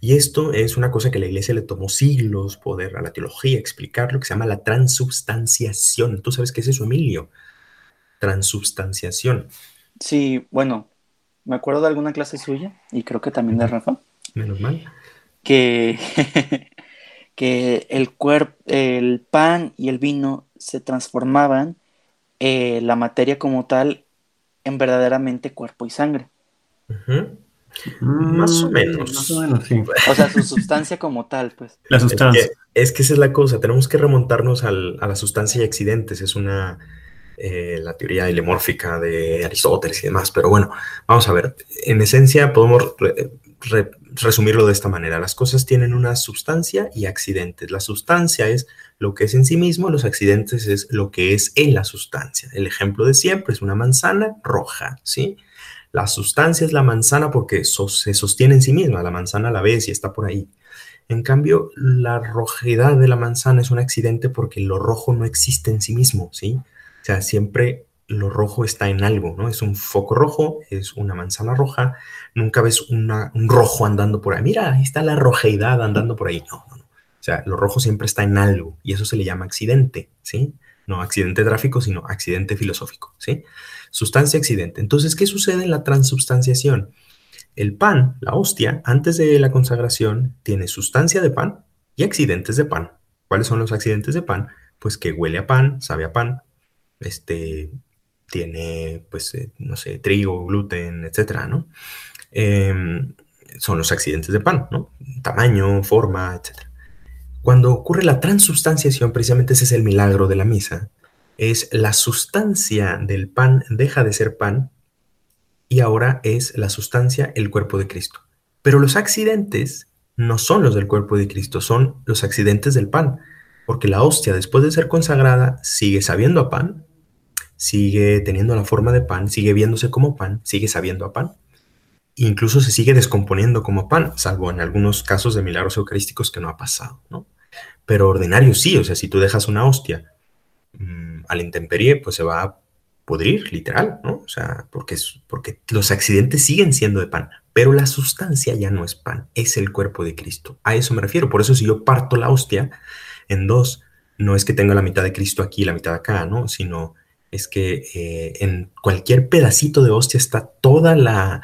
Y esto es una cosa que a la iglesia le tomó siglos poder a la teología explicar, lo que se llama la transubstanciación. ¿Tú sabes qué es eso, Emilio? Transubstanciación. Sí, bueno, me acuerdo de alguna clase suya y creo que también de Rafa. Menos mal. Que, que el, cuerpo, el pan y el vino se transformaban eh, la materia como tal en verdaderamente cuerpo y sangre. Más o menos. Más o menos, sí. O sea, su sustancia como tal, pues. La sustancia. Es que, esa es la cosa, tenemos que remontarnos a la sustancia y accidentes. Es una, eh, la teoría ilemórfica de Aristóteles y demás, pero bueno, vamos a ver. En esencia, podemos resumirlo de esta manera. Las cosas tienen una sustancia y accidentes. La sustancia es lo que es en sí mismo, los accidentes es lo que es en la sustancia. El ejemplo de siempre es una manzana roja, ¿sí? La sustancia es la manzana porque se sostiene en sí misma, la manzana la ves y está por ahí. En cambio, la rojedad de la manzana es un accidente porque lo rojo no existe en sí mismo, ¿sí? O sea, siempre lo rojo está en algo, ¿no? Es un foco rojo, es una manzana roja, nunca ves un rojo andando por ahí. Mira, ahí está la rojeidad andando por ahí. No, no, no. O sea, lo rojo siempre está en algo y eso se le llama accidente, ¿sí? No accidente de tráfico, sino accidente filosófico, ¿sí? Sustancia accidente. Entonces, ¿qué sucede en la transubstanciación? El pan, la hostia, antes de la consagración, tiene sustancia de pan y accidentes de pan. ¿Cuáles son los accidentes de pan? Pues que huele a pan, sabe a pan, este, tiene, pues, eh, no sé, trigo, gluten, etcétera, ¿no? Em, son los accidentes de pan, ¿no? Tamaño, forma, etcétera. Cuando ocurre la transubstanciación, precisamente ese es el milagro de la misa, es la sustancia del pan deja de ser pan y ahora es la sustancia el cuerpo de Cristo. Pero los accidentes no son los del cuerpo de Cristo, son los accidentes del pan, porque la hostia después de ser consagrada sigue sabiendo a pan, sigue teniendo la forma de pan, sigue viéndose como pan, sigue sabiendo a pan. Incluso se sigue descomponiendo como pan, salvo en algunos casos de milagros eucarísticos que no ha pasado, ¿no? Pero ordinario sí, o sea, si tú dejas una hostia mm, a la intemperie, pues se va a pudrir, literal, ¿no? O sea, porque, porque los accidentes siguen siendo de pan, pero la sustancia ya no es pan, es el cuerpo de Cristo. A eso me refiero. Por eso si yo parto la hostia en dos, no es que tenga la mitad de Cristo aquí y la mitad acá, ¿no? Sino es que eh, en cualquier pedacito de hostia está toda la,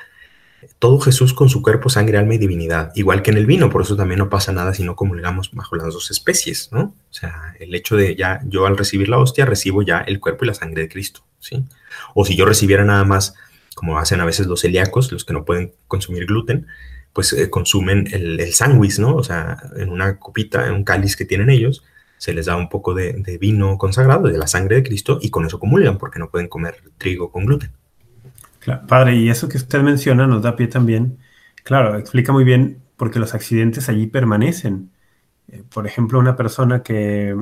todo Jesús con su cuerpo, sangre, alma y divinidad, igual que en el vino, por eso también no pasa nada si no comulgamos bajo las dos especies, ¿no? O sea, el hecho de ya, yo al recibir la hostia recibo ya el cuerpo y la sangre de Cristo, ¿sí? O si yo recibiera nada más, como hacen a veces los celíacos, los que no pueden consumir gluten, pues eh, consumen el, el sándwich, ¿no? O sea, en una copita, en un cáliz que tienen ellos, se les da un poco de, vino consagrado, de la sangre de Cristo, y con eso comulgan, porque no pueden comer trigo con gluten. Claro, padre, y eso que usted menciona nos da pie también, claro, explica muy bien porque los accidentes allí permanecen. Eh, por ejemplo, una persona que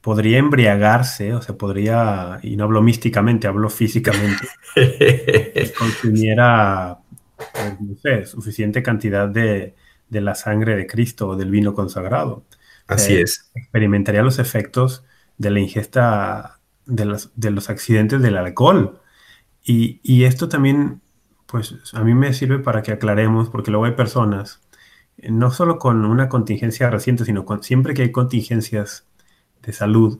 podría embriagarse, o sea, podría, y no hablo místicamente, hablo físicamente, que consumiera, pues, no sé, suficiente cantidad de, de la sangre de Cristo o del vino consagrado. Así es. Experimentaría los efectos de la ingesta de de los accidentes del alcohol. Y, esto también, pues a mí me sirve para que aclaremos, porque luego hay personas, no solo con una contingencia reciente, sino con, siempre que hay contingencias de salud,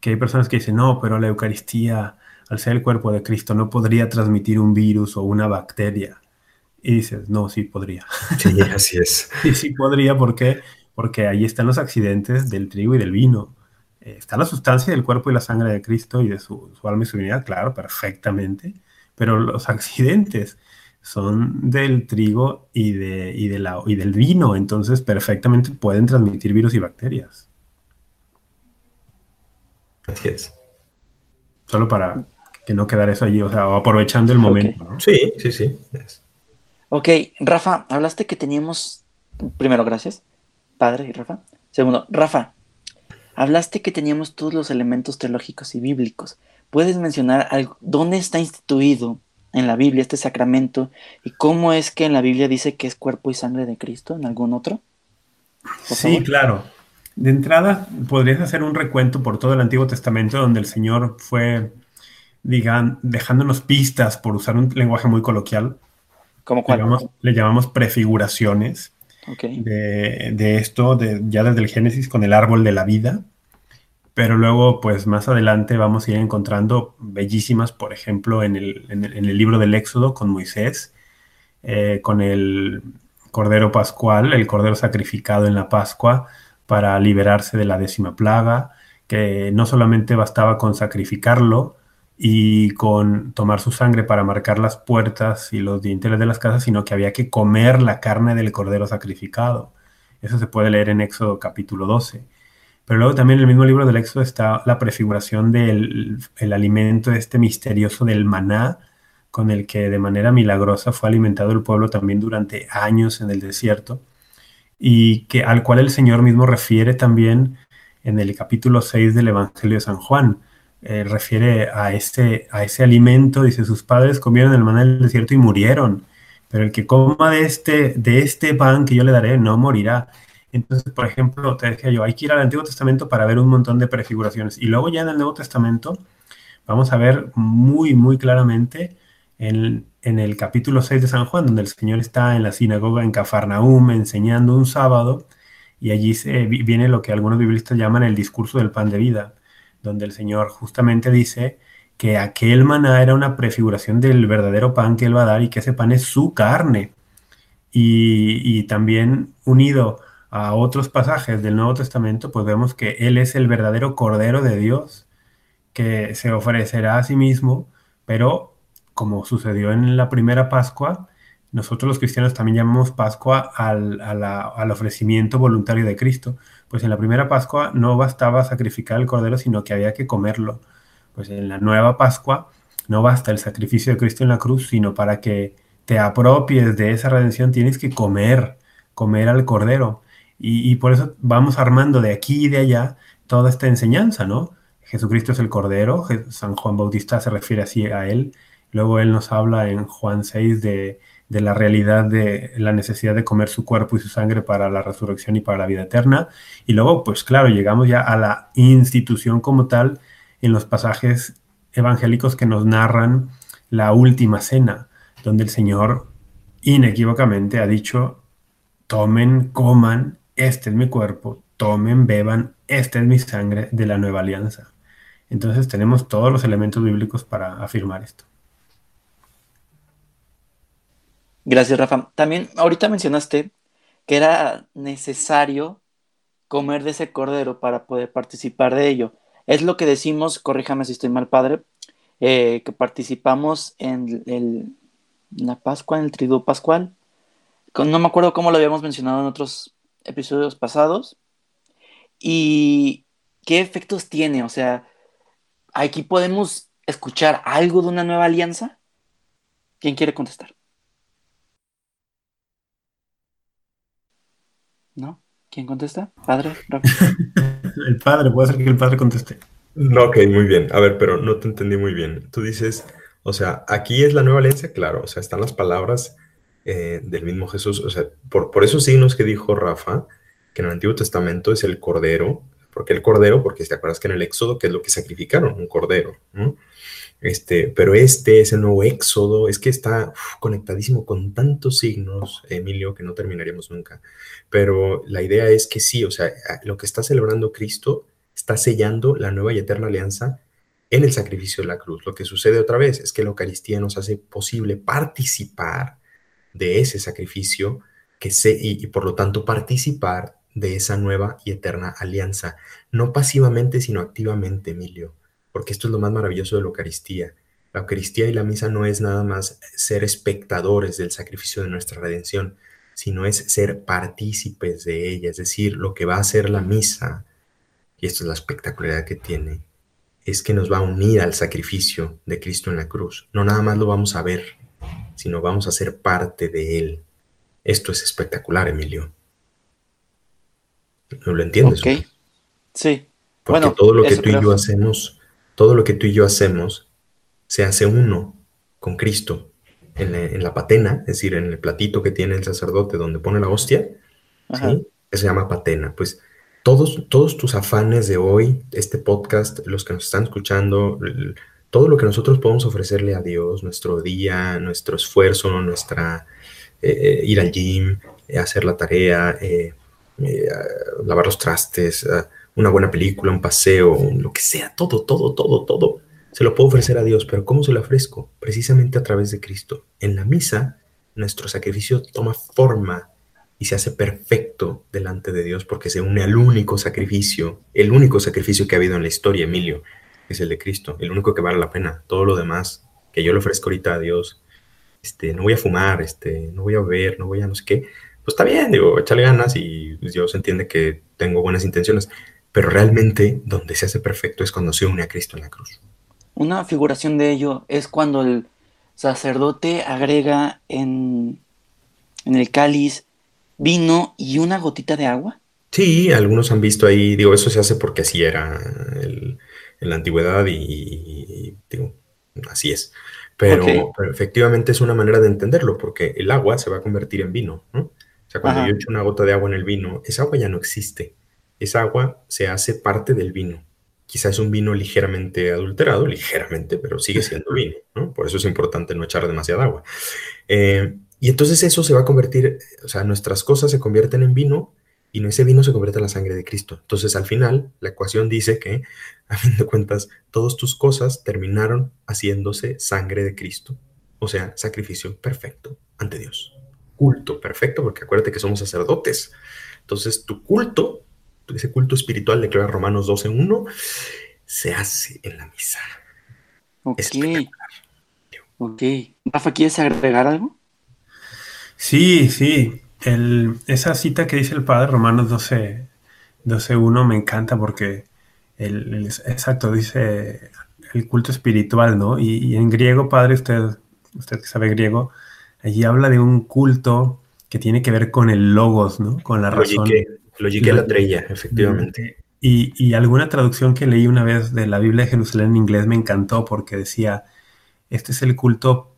que hay personas que dicen, no, pero la Eucaristía, al ser el cuerpo de Cristo, no podría transmitir un virus o una bacteria. Y dices, no, sí podría. Sí, así es. y sí podría, ¿por qué? porque ahí están los accidentes del trigo y del vino. Eh, está la sustancia del cuerpo y la sangre de Cristo y de su, alma y su divinidad, claro, perfectamente, pero los accidentes son del trigo y, de, de la, y del vino, entonces perfectamente pueden transmitir virus y bacterias. Así es. Solo para que no quedar eso allí, o sea, aprovechando el momento. ¿no? Sí, sí, sí. Ok, Rafa, hablaste que teníamos, primero, gracias, padre y Rafa. Segundo, Rafa, hablaste que teníamos todos los elementos teológicos y bíblicos. ¿Puedes mencionar algo, dónde está instituido en la Biblia este sacramento y cómo es que en la Biblia dice que es cuerpo y sangre de Cristo en algún otro? Sí, claro. De entrada, podrías hacer un recuento por todo el Antiguo Testamento donde el Señor fue, digan, dejándonos pistas por usar un lenguaje muy coloquial. ¿Cómo cuál? Le llamamos, le llamamos prefiguraciones De, de esto, de, ya desde el Génesis con el árbol de la vida. Pero luego, pues más adelante vamos a ir encontrando bellísimas, por ejemplo, en el, en el, en el libro del Éxodo con Moisés, eh, con el Cordero Pascual, el Cordero sacrificado en la Pascua para liberarse de la décima plaga, que no solamente bastaba con sacrificarlo y con tomar su sangre para marcar las puertas y los dinteles de las casas, sino que había que comer la carne del Cordero sacrificado. Eso se puede leer en Éxodo capítulo 12. Pero luego también en el mismo libro del Éxodo está la prefiguración del el alimento este misterioso del maná, con el que de manera milagrosa fue alimentado el pueblo también durante años en el desierto, y que al cual el Señor mismo refiere también en el capítulo 6 del Evangelio de San Juan. Eh, refiere a ese, a ese alimento, dice, sus padres comieron el maná del desierto y murieron, pero el que coma de este, de este pan que yo le daré no morirá. Entonces, por ejemplo, te decía yo, hay que ir al Antiguo Testamento para ver un montón de prefiguraciones. Y luego ya en el Nuevo Testamento vamos a ver muy, muy claramente en, en, el capítulo 6 de San Juan, donde el Señor está en la sinagoga en Cafarnaum enseñando un sábado, y allí viene lo que algunos biblistas llaman el discurso del pan de vida, donde el Señor justamente dice que aquel maná era una prefiguración del verdadero pan que Él va a dar y que ese pan es su carne. Y, también unido a otros pasajes del Nuevo Testamento, pues vemos que Él es el verdadero Cordero de Dios, que se ofrecerá a sí mismo, pero como sucedió en la primera Pascua, nosotros los cristianos también llamamos Pascua al, al, ofrecimiento voluntario de Cristo. Pues en la primera Pascua no bastaba sacrificar el cordero, sino que había que comerlo. Pues en la nueva Pascua no basta el sacrificio de Cristo en la cruz, sino para que te apropies de esa redención tienes que comer, comer al cordero. Y, y por eso vamos armando de aquí y de allá toda esta enseñanza, ¿no? Jesucristo es el cordero, San Juan Bautista se refiere así a él. Luego él nos habla en Juan 6 de, de, la realidad de la necesidad de comer su cuerpo y su sangre para la resurrección y para la vida eterna. Y luego, pues claro, llegamos ya a la institución como tal en los pasajes evangélicos que nos narran la última cena, donde el Señor inequívocamente ha dicho, tomen, coman, este es mi cuerpo, tomen, beban, esta es mi sangre de la nueva alianza. Entonces tenemos todos los elementos bíblicos para afirmar esto. Gracias, Rafa. También ahorita mencionaste que era necesario comer de ese cordero para poder participar de ello. Es lo que decimos, corríjame si estoy mal, padre, eh, que participamos en, el, en, la Pascua, en el triduo pascual. No me acuerdo cómo lo habíamos mencionado en otros episodios pasados. Y qué efectos tiene. O sea, aquí podemos escuchar algo de una nueva alianza. ¿Quién quiere contestar? ¿No? ¿Quién contesta? ¿Padre? el padre, puede ser que el padre conteste. No, ok, muy bien. A ver, pero no te entendí muy bien. Tú dices, o sea, aquí es la nueva alianza, claro, o sea, están las palabras eh, del mismo Jesús, o sea, por, por esos signos que dijo Rafa, que en el Antiguo Testamento es el cordero, porque el cordero, porque te acuerdas que en el Éxodo, que es lo que sacrificaron, un cordero, ¿no? Este, pero este es el nuevo éxodo, es que está conectadísimo con tantos signos, Emilio, que no terminaríamos nunca. Pero la idea es que sí, o sea, lo que está celebrando Cristo está sellando la nueva y eterna alianza en el sacrificio de la cruz. Lo que sucede otra vez es que la Eucaristía nos hace posible participar de ese sacrificio que y por lo tanto participar de esa nueva y eterna alianza, no pasivamente, sino activamente, Emilio porque esto es lo más maravilloso de la Eucaristía. La Eucaristía y la misa no es nada más ser espectadores del sacrificio de nuestra redención, sino es ser partícipes de ella, es decir, lo que va a hacer la misa, y esto es la espectacularidad que tiene, es que nos va a unir al sacrificio de Cristo en la cruz. No nada más lo vamos a ver, sino vamos a ser parte de Él. Esto es espectacular, Emilio. ¿No lo entiendes? Sí. Porque Bueno, todo lo que tú y creo. yo hacemos, todo lo que tú y yo hacemos, se hace uno con Cristo en la, en la patena, es decir, en el platito que tiene el sacerdote donde pone la hostia. ¿sí? Se llama patena. Pues todos, todos tus afanes de hoy, este podcast, los que nos están escuchando, todo lo que nosotros podemos ofrecerle a Dios, nuestro día, nuestro esfuerzo, nuestra eh, ir al gym, eh, hacer la tarea, eh, eh, lavar los trastes, eh, una buena película, un paseo, lo que sea, todo, todo, todo, todo. Se lo puedo ofrecer a Dios, pero ¿cómo se lo ofrezco? Precisamente a través de Cristo. En la misa, nuestro sacrificio toma forma y se hace perfecto delante de Dios porque se une al único sacrificio, el único sacrificio que ha habido en la historia, Emilio, es el de Cristo, el único que vale la pena. Todo lo demás que yo le ofrezco ahorita a Dios, este, no voy a fumar, este, no voy a beber, no voy a no sé qué, pues está bien, digo, échale ganas y pues, Dios entiende que tengo buenas intenciones, pero realmente donde se hace perfecto es cuando se une a Cristo en la cruz. Una figuración de ello es cuando el sacerdote agrega en, en el cáliz vino y una gotita de agua. Sí, algunos han visto ahí, digo, eso se hace porque así era el- en la antigüedad y, y- digo, así es. Pero, efectivamente es una manera de entenderlo, porque el agua se va a convertir en vino, ¿no? O sea, cuando Ajá. yo echo una gota de agua en el vino, esa agua ya no existe. Esa agua se hace parte del vino. Quizás es un vino ligeramente adulterado, ligeramente, pero sigue siendo vino, ¿no? Por eso es importante no echar demasiada agua. Eh, y entonces eso se va a convertir, o sea, nuestras cosas se convierten en vino y ese vino se convierte en la sangre de Cristo. Entonces, al final, la ecuación dice que, a fin de cuentas, todas tus cosas terminaron haciéndose sangre de Cristo. O sea, sacrificio perfecto ante Dios. Culto perfecto, porque acuérdate que somos sacerdotes. Entonces, tu culto, ese culto espiritual, declara Romanos 12.1, se hace en la misa. Ok. Ok. Rafa, ¿quieres agregar algo? Sí, sí. El- esa cita que dice el padre, Romanos 12, 12.1, me encanta porque el, el- exacto, dice el culto espiritual, ¿no? Y, y en griego, padre, usted, usted que sabe griego, allí habla de un culto que tiene que ver con el logos, ¿no? Con la razón. La trella, efectivamente. Y, y alguna traducción que leí una vez de la Biblia de Jerusalén en inglés me encantó porque decía, este es el culto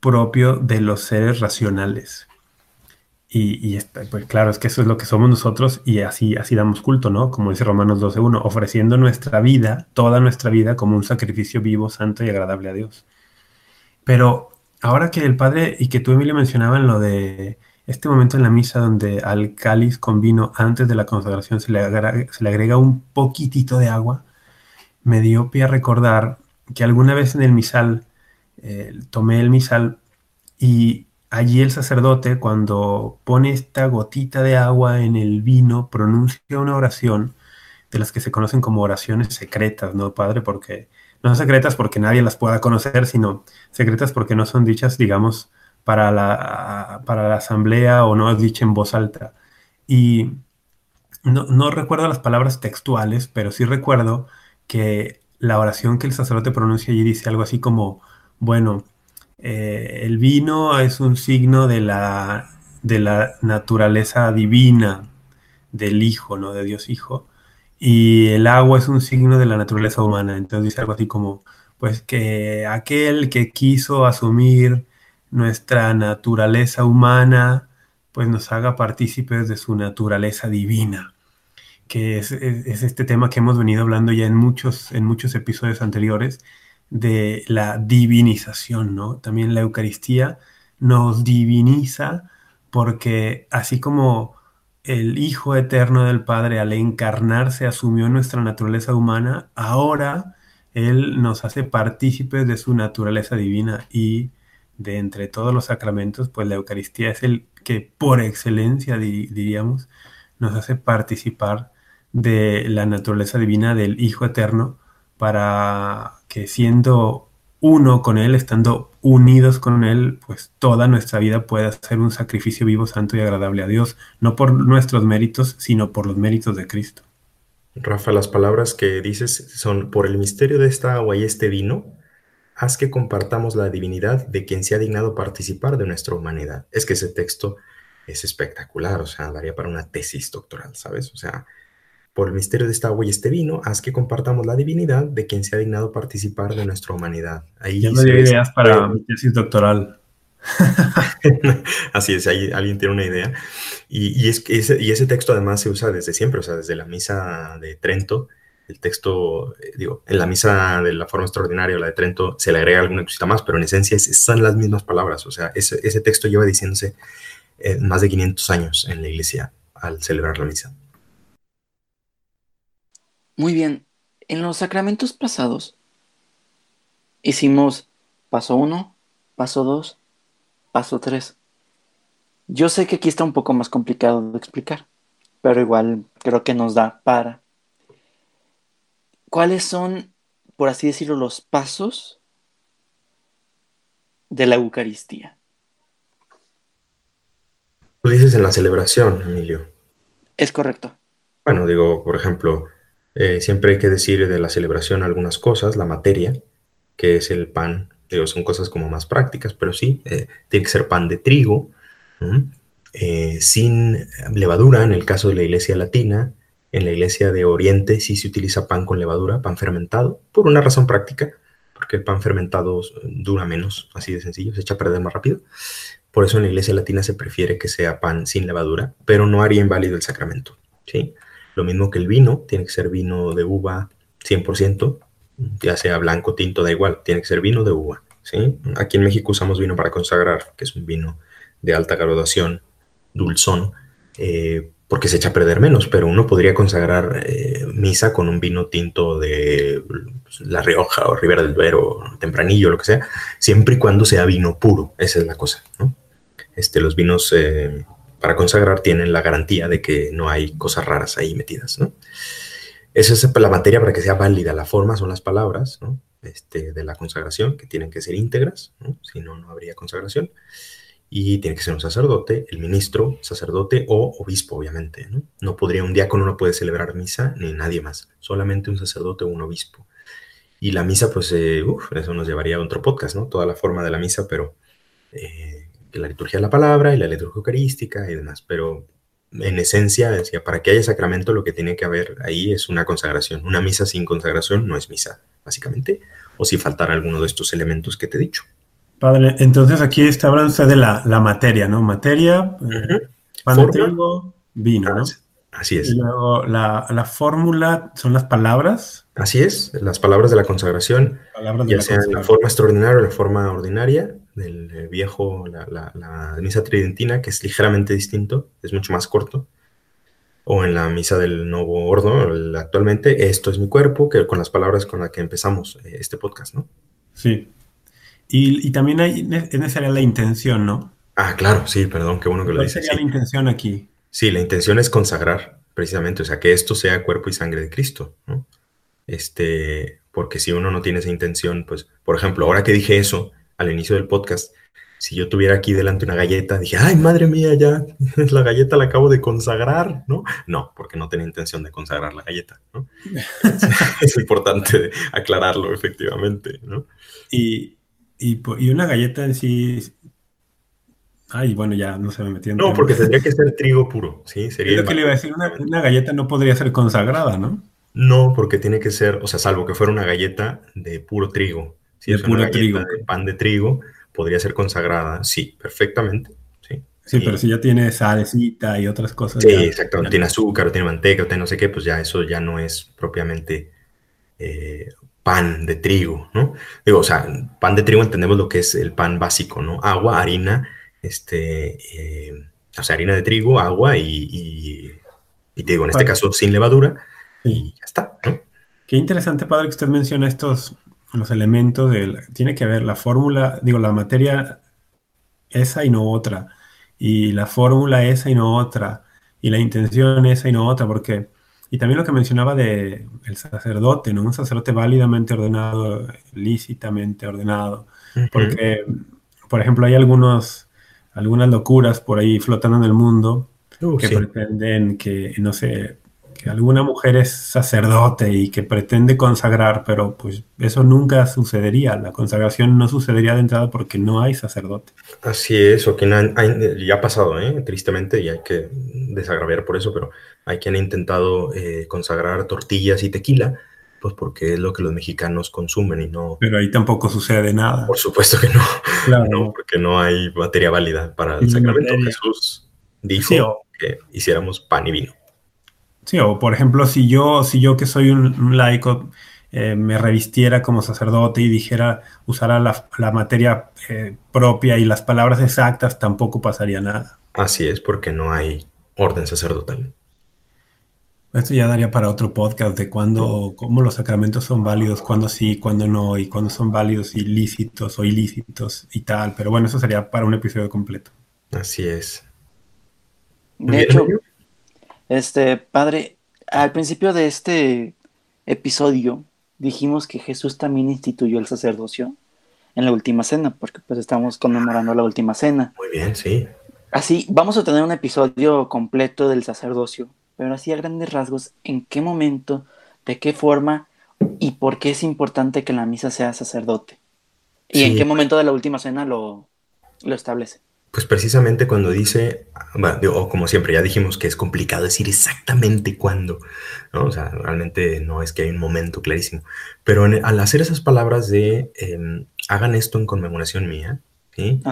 propio de los seres racionales. Y, y está- pues claro, es que eso es lo que somos nosotros y así, así damos culto, ¿no? Como dice Romanos 12.1, ofreciendo nuestra vida, toda nuestra vida, como un sacrificio vivo, santo y agradable a Dios. Pero ahora que el padre y que tú, Emilio, mencionaban lo de este momento en la misa donde al cáliz con vino antes de la consagración se le, agrega, un poquitito de agua, me dio pie a recordar que alguna vez en el misal, eh, tomé el misal y allí el sacerdote cuando pone esta gotita de agua en el vino pronuncia una oración de las que se conocen como oraciones secretas, ¿no, padre? Porque no secretas porque nadie las pueda conocer, sino secretas porque no son dichas, digamos, para la, para la asamblea o no es dicha en voz alta. Y no, no recuerdo las palabras textuales, pero sí recuerdo que la oración que el sacerdote pronuncia allí dice algo así como, bueno, eh, el vino es un signo de la, de la naturaleza divina del Hijo, ¿no? De Dios Hijo. Y el agua es un signo de la naturaleza humana. Entonces dice algo así como, pues que aquel que quiso asumir nuestra naturaleza humana, pues nos haga partícipes de su naturaleza divina, que es, es, es, este tema que hemos venido hablando ya en muchos, en muchos episodios anteriores, de la divinización, ¿no? También la Eucaristía nos diviniza porque así como el Hijo Eterno del Padre al encarnarse asumió nuestra naturaleza humana, ahora Él nos hace partícipes de su naturaleza divina y de entre todos los sacramentos, pues la Eucaristía es el que por excelencia, diríamos, nos hace participar de la naturaleza divina del Hijo Eterno para que siendo uno con Él, estando unidos con Él, pues toda nuestra vida pueda ser un sacrificio vivo, santo y agradable a Dios, no por nuestros méritos, sino por los méritos de Cristo. Rafa, las palabras que dices son, por el misterio de esta agua y este vino, haz que compartamos la divinidad de quien se ha dignado participar de nuestra humanidad. Es que ese texto es espectacular, o sea, daría para una tesis doctoral, ¿sabes? O sea, por el misterio de esta agua y este vino, haz que compartamos la divinidad de quien se ha dignado participar de nuestra humanidad. Ahí ya me dio ideas para mi tesis doctoral. Así es, ahí alguien tiene una idea. Y, es, ese, y ese texto además se usa desde siempre, o sea, desde la misa de Trento, el texto, eh, digo, en la misa de la forma extraordinaria, la de Trento, se le agrega alguna cosita más, pero en esencia son las mismas palabras, o sea, ese, ese texto lleva diciéndose eh, más de 500 años en la iglesia al celebrar la misa. Muy bien, en los sacramentos pasados hicimos paso 1, paso 2, paso 3. Yo sé que aquí está un poco más complicado de explicar, pero igual creo que nos da para. ¿Cuáles son, por así decirlo, los pasos de la Eucaristía? Tú dices en la celebración, Emilio. Es correcto. Bueno, digo, por ejemplo, eh, siempre hay que decir de la celebración algunas cosas, la materia, que es el pan son cosas como más prácticas, pero sí, eh, tiene que ser pan de trigo, eh, sin levadura en el caso de la iglesia latina. En la iglesia de Oriente sí se utiliza pan con levadura, pan fermentado, por una razón práctica, porque el pan fermentado dura menos, así de sencillo, se echa a perder más rápido. Por eso en la iglesia latina se prefiere que sea pan sin levadura, pero no haría inválido el sacramento. ¿sí? Lo mismo que el vino, tiene que ser vino de uva 100%, ya sea blanco, tinto, da igual, tiene que ser vino de uva. ¿sí? Aquí en México usamos vino para consagrar, que es un vino de alta graduación, dulzón, eh, porque se echa a perder menos, pero uno podría consagrar eh, misa con un vino tinto de pues, La Rioja o Ribera del Duero, Tempranillo, lo que sea, siempre y cuando sea vino puro, esa es la cosa, Este, los vinos eh, para consagrar tienen la garantía de que no hay cosas raras ahí metidas, ¿no? Esa es la materia para que sea válida. La forma son las palabras este, de la consagración, que tienen que ser íntegras, si no, no habría consagración. Y tiene que ser un sacerdote, el ministro, sacerdote o obispo, obviamente. No, podría, un diácono no puede celebrar misa ni nadie más, solamente un sacerdote o un obispo. Y la misa, pues, eh, eso nos llevaría a otro podcast, ¿no? Toda la forma de la misa, pero eh, la liturgia de la palabra y la liturgia eucarística y demás. Pero en esencia, decía, para que haya sacramento lo que tiene que haber ahí es una consagración. Una misa sin consagración no es misa, básicamente, o si faltara alguno de estos elementos que te he dicho. Padre, entonces aquí está hablando usted de la, materia, ¿no? Materia, eh, pan vino, ¿no? Así es. Y luego la, fórmula son las palabras. Así es, las palabras de la consagración, ya sea en la forma extraordinaria o la forma ordinaria, del viejo, la, misa tridentina, que es ligeramente distinto, es mucho más corto, o en la misa del nuevo ordo, actualmente, esto es mi cuerpo, que con las palabras con las que empezamos eh, este podcast, ¿no? Sí. Y, también hay, es necesaria la intención, ¿no? Ah, claro, sí, perdón, qué bueno que lo dices. ¿Cuál sería la intención aquí? Sí, la intención es consagrar, precisamente, o sea, que esto sea cuerpo y sangre de Cristo, ¿no? Este, porque si uno no tiene esa intención, pues, por ejemplo, ahora que dije eso, al inicio del podcast, si yo tuviera aquí delante una galleta, dije, ay, madre mía, ya, la galleta la acabo de consagrar, ¿no? No, porque no tenía intención de consagrar la galleta, ¿no? es, importante aclararlo, efectivamente, ¿no? Y, y, una galleta en sí... Ay, bueno, ya no se me metió No, porque tendría que ser trigo puro, ¿sí? Sería lo que le iba a decir, una, una galleta no podría ser consagrada, ¿no? No, porque tiene que ser, o sea, salvo que fuera una galleta de puro trigo, si es una trigo. de pan de trigo, podría ser consagrada, sí, perfectamente. Sí, sí pero si ya tiene salecita y otras cosas. Sí, exacto, tiene azúcar, o tiene manteca, o tiene no sé qué, pues ya eso ya no es propiamente eh, pan de trigo, ¿no? Digo, o sea, pan de trigo entendemos lo que es el pan básico, ¿no? Agua, harina, este, eh, o sea, harina de trigo, agua y, y, te digo, en este caso sin levadura, y ya está, ¿no? Qué interesante, padre, que usted menciona estos los elementos del, tiene que haber la fórmula, digo, la materia esa y no otra, y la fórmula esa y no otra, y la intención esa y no otra, porque, y también lo que mencionaba de el sacerdote, ¿no? Un sacerdote válidamente ordenado, lícitamente ordenado, porque, por ejemplo, hay algunos, algunas locuras por ahí flotando en el mundo uh, que pretenden que, no sé, que alguna mujer es sacerdote y que pretende consagrar, pero pues eso nunca sucedería. La consagración no sucedería de entrada porque no hay sacerdote. Así es, o que ya ha pasado, ¿eh? tristemente, y hay que desagraviar por eso, pero hay quien ha intentado eh, consagrar tortillas y tequila, pues porque es lo que los mexicanos consumen y no... Pero ahí tampoco sucede nada. Por supuesto que no, claro. no porque no hay materia válida para el sacramento. Jesús dijo que hiciéramos pan y vino. Sí, o por ejemplo, si yo, si yo que soy un, laico eh, me revistiera como sacerdote y dijera, usara la, materia eh, propia y las palabras exactas, tampoco pasaría nada. Así es, porque no hay orden sacerdotal. Esto ya daría para otro podcast de cuándo, cómo los sacramentos son válidos, cuándo sí, cuándo no, y cuándo son válidos ilícitos o ilícitos y tal. Pero bueno, eso sería para un episodio completo. Así es. De hecho, este, padre, al principio de este episodio dijimos que Jesús también instituyó el sacerdocio en la última cena, porque pues estamos conmemorando la última cena. Muy bien, sí. Así, vamos a tener un episodio completo del sacerdocio, pero así a grandes rasgos, ¿en qué momento, de qué forma y por qué es importante que la misa sea sacerdote? ¿Y en qué momento de la última cena lo, lo establece? Pues precisamente cuando dice, o como siempre, ya dijimos que es complicado decir exactamente cuándo, ¿no? O sea, realmente no es que hay un momento clarísimo, pero al hacer esas palabras de em, hagan esto en conmemoración mía, ¿sí?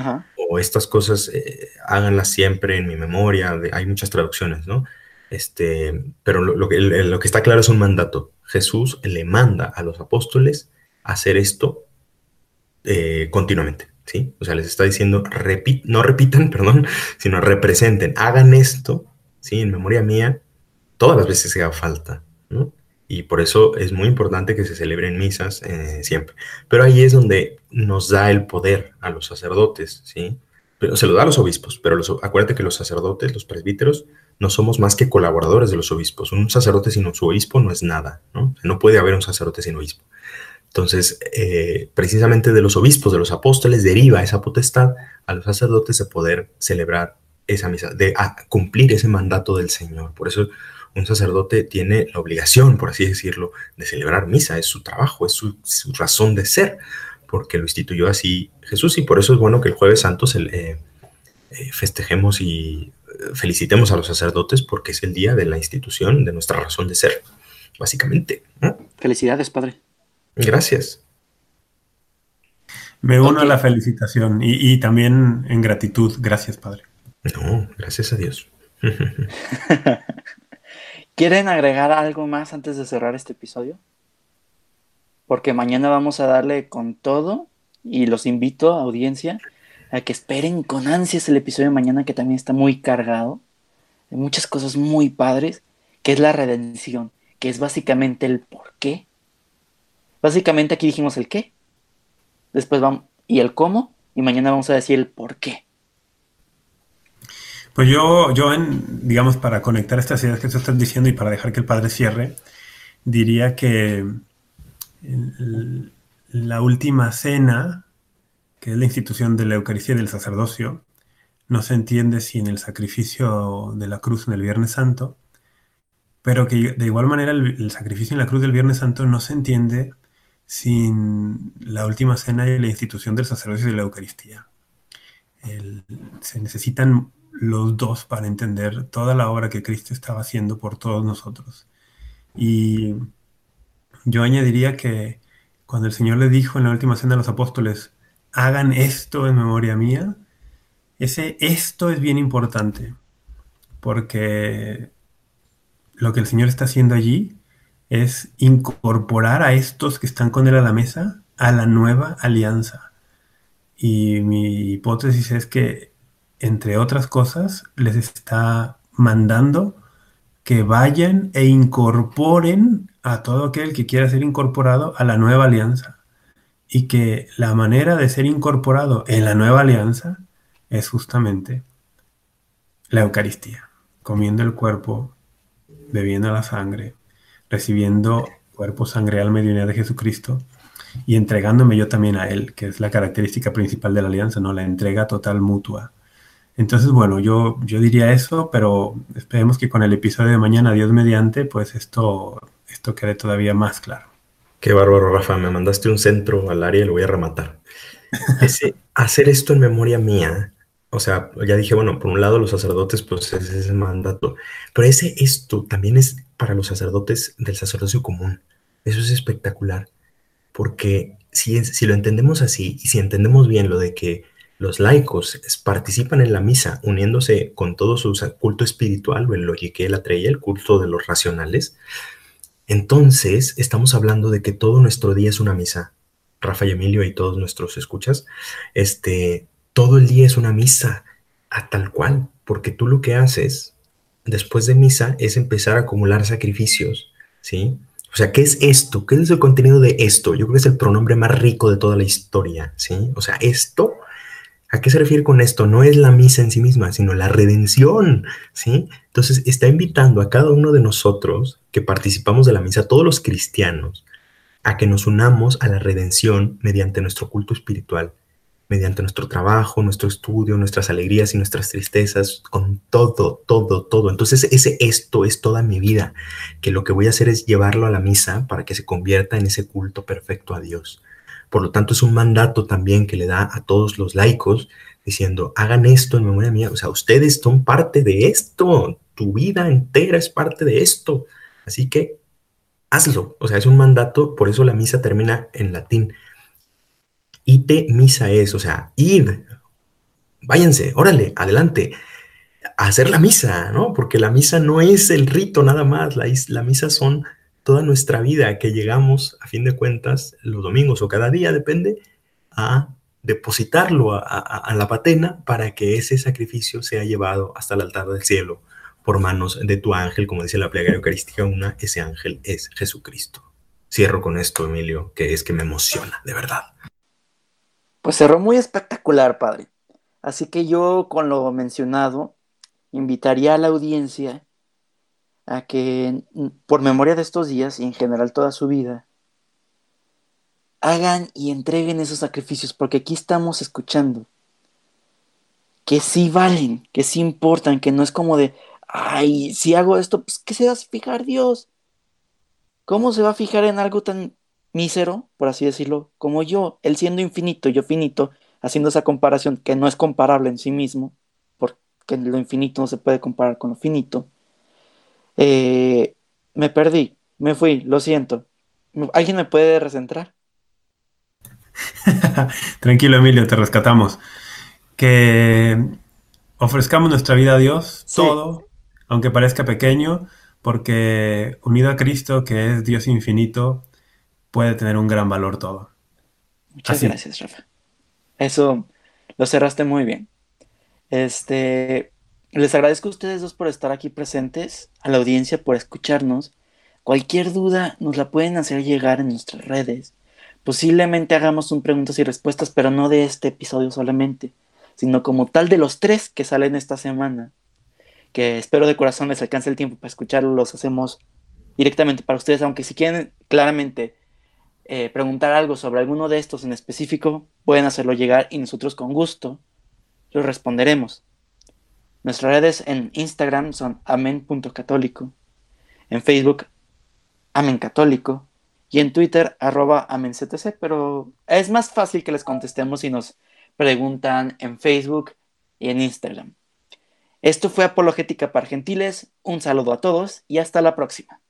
O estas cosas eh, háganlas siempre en mi memoria, hay muchas traducciones, ¿no? Este, pero lo, que, lo que está claro es un mandato. Jesús le manda a los apóstoles hacer esto eh, continuamente. ¿Sí? O sea, les está diciendo, no repitan, perdón, sino representen, hagan esto, ¿sí? En memoria mía, todas las veces que haga falta, ¿no? Y por eso es muy importante que se celebren misas eh, siempre. Pero ahí es donde nos da el poder a los sacerdotes, ¿sí? Pero se lo da a los obispos, pero acuérdate que los sacerdotes, los presbíteros, no somos más que colaboradores de los obispos. Un sacerdote sin su obispo no es nada, ¿no? No puede haber un sacerdote sin obispo. Entonces, eh, precisamente de los obispos, de los apóstoles, deriva esa potestad a los sacerdotes de poder celebrar esa misa, de cumplir ese mandato del Señor. Por eso un sacerdote tiene la obligación, por así decirlo, de celebrar misa, es su trabajo, es su, razón de ser, porque lo instituyó así Jesús y por eso es bueno que el jueves santo eh, eh, festejemos y felicitemos a los sacerdotes porque es el día de la institución, de nuestra razón de ser, básicamente. Felicidades, Padre. Gracias. Me uno a la felicitación y, también en gratitud. Gracias, Padre. No, gracias a Dios. ¿Quieren agregar algo más antes de cerrar este episodio? Porque mañana vamos a darle con todo y los invito, a audiencia, a que esperen con ansias el episodio de mañana que también está muy cargado de muchas cosas muy padres, que es la redención, que es básicamente el por qué Básicamente aquí dijimos el qué, después vamos y el cómo, y mañana vamos a decir el por qué. Pues yo, yo digamos, para conectar estas ideas que tú estás diciendo y para dejar que el padre cierre, diría que la última cena, que es la institución de la Eucaristía y del sacerdocio, no se entiende sin el sacrificio de la cruz en el Viernes Santo, pero que de igual manera el sacrificio en la cruz del Viernes Santo no se entiende sin la última cena y la institución del sacerdocio y de la Eucaristía. se necesitan los dos para entender toda la obra que Cristo estaba haciendo por todos nosotros. Y yo añadiría que cuando el Señor le dijo en la última cena a los apóstoles, hagan esto en memoria mía, ese esto es bien importante, porque lo que el Señor está haciendo allí es incorporar a estos que están con él a la mesa a la nueva alianza. Y mi hipótesis es que, entre otras cosas, les está mandando que vayan e incorporen a todo aquel que quiera ser incorporado a la nueva alianza. Y que la manera de ser incorporado en la nueva alianza es justamente la Eucaristía, comiendo el cuerpo, bebiendo la sangre, recibiendo cuerpo, sangre, alma y divinidad de Jesucristo y entregándome yo también a Él, que es la característica principal de la alianza, ¿no? La entrega total mutua. Entonces, bueno, yo, yo diría eso, pero esperemos que con el episodio de mañana, Dios mediante, pues esto, esto quede todavía más claro. Qué bárbaro, Rafa. Me mandaste un centro al área y lo voy a rematar. Ese, hacer esto en memoria mía, o sea, ya dije, bueno, por un lado los sacerdotes, pues ese es el mandato, pero ese esto también es para los sacerdotes del sacerdocio común. Eso es espectacular, porque si, si lo entendemos así y si entendemos bien lo de que los laicos participan en la misa uniéndose con todo su culto espiritual, o el logique, la treya, el culto de los racionales, entonces estamos hablando de que todo nuestro día es una misa. Rafa Emilio y todos nuestros escuchas, este, todo el día es una misa a tal cual, porque tú lo que haces después de misa es empezar a acumular sacrificios, ¿sí? O sea, ¿qué es esto? ¿Qué es el contenido de esto? Yo creo que es el pronombre más rico de toda la historia, ¿sí? O sea, esto ¿A qué se refiere con esto? No es la misa en sí misma, sino la redención, ¿sí? Entonces está invitando a cada uno de nosotros que participamos de la misa, todos los cristianos, a que nos unamos a la redención mediante nuestro culto espiritual, mediante nuestro trabajo, nuestro estudio, nuestras alegrías y nuestras tristezas, con todo, todo, todo. Entonces ese esto es toda mi vida, que lo que voy a hacer es llevarlo a la misa para que se convierta en ese culto perfecto a Dios. Por lo tanto, es un mandato también que le da a todos los laicos diciendo, hagan esto en memoria mía. O sea, ustedes son parte de esto. Tu vida entera es parte de esto. Así que hazlo. O sea, es un mandato, por eso la misa termina en latín. Ite misa es, o sea, id, váyanse, órale, adelante, a hacer la misa, ¿no? Porque la misa no es el rito nada más, la, misa son toda nuestra vida que llegamos, a fin de cuentas, los domingos o cada día, depende, a depositarlo a, la patena para que ese sacrificio sea llevado hasta el altar del cielo por manos de tu ángel, como dice la plegaria eucarística una, ese ángel es Jesucristo. Cierro con esto, Emilio, que es que me emociona, de verdad. Pues cerró muy espectacular, padre. Así que yo, con lo mencionado, invitaría a la audiencia a que por memoria de estos días y en general toda su vida, hagan y entreguen esos sacrificios, porque aquí estamos escuchando que sí valen, que sí importan, que no es como de, ay, si hago esto, pues ¿qué se va a fijar Dios? ¿Cómo se va a fijar en algo tan mísero, por así decirlo, como yo, él siendo infinito, yo finito, haciendo esa comparación que no es comparable en sí mismo, porque lo infinito no se puede comparar con lo finito? Eh, me perdí, me fui, lo siento. ¿Alguien me puede recentrar? Tranquilo, Emilio, te rescatamos. Que ofrezcamos nuestra vida a Dios, todo, aunque parezca pequeño, porque unido a Cristo, que es Dios infinito, puede tener un gran valor todo. Muchas gracias, Rafa. Eso lo cerraste muy bien. Este, les agradezco a ustedes dos por estar aquí presentes, a la audiencia por escucharnos. Cualquier duda nos la pueden hacer llegar en nuestras redes. Posiblemente hagamos un preguntas y respuestas, pero no de este episodio solamente, sino como tal de los tres que salen esta semana. Que espero de corazón les alcance el tiempo para escucharlo, los hacemos directamente para ustedes, aunque si quieren claramente eh, preguntar algo sobre alguno de estos en específico, pueden hacerlo llegar y nosotros con gusto los responderemos. Nuestras redes en Instagram son amen.católico, en Facebook amencatólico y en Twitter arroba amenctc, pero es más fácil que les contestemos si nos preguntan en Facebook y en Instagram. Esto fue Apologética para Gentiles, un saludo a todos y hasta la próxima.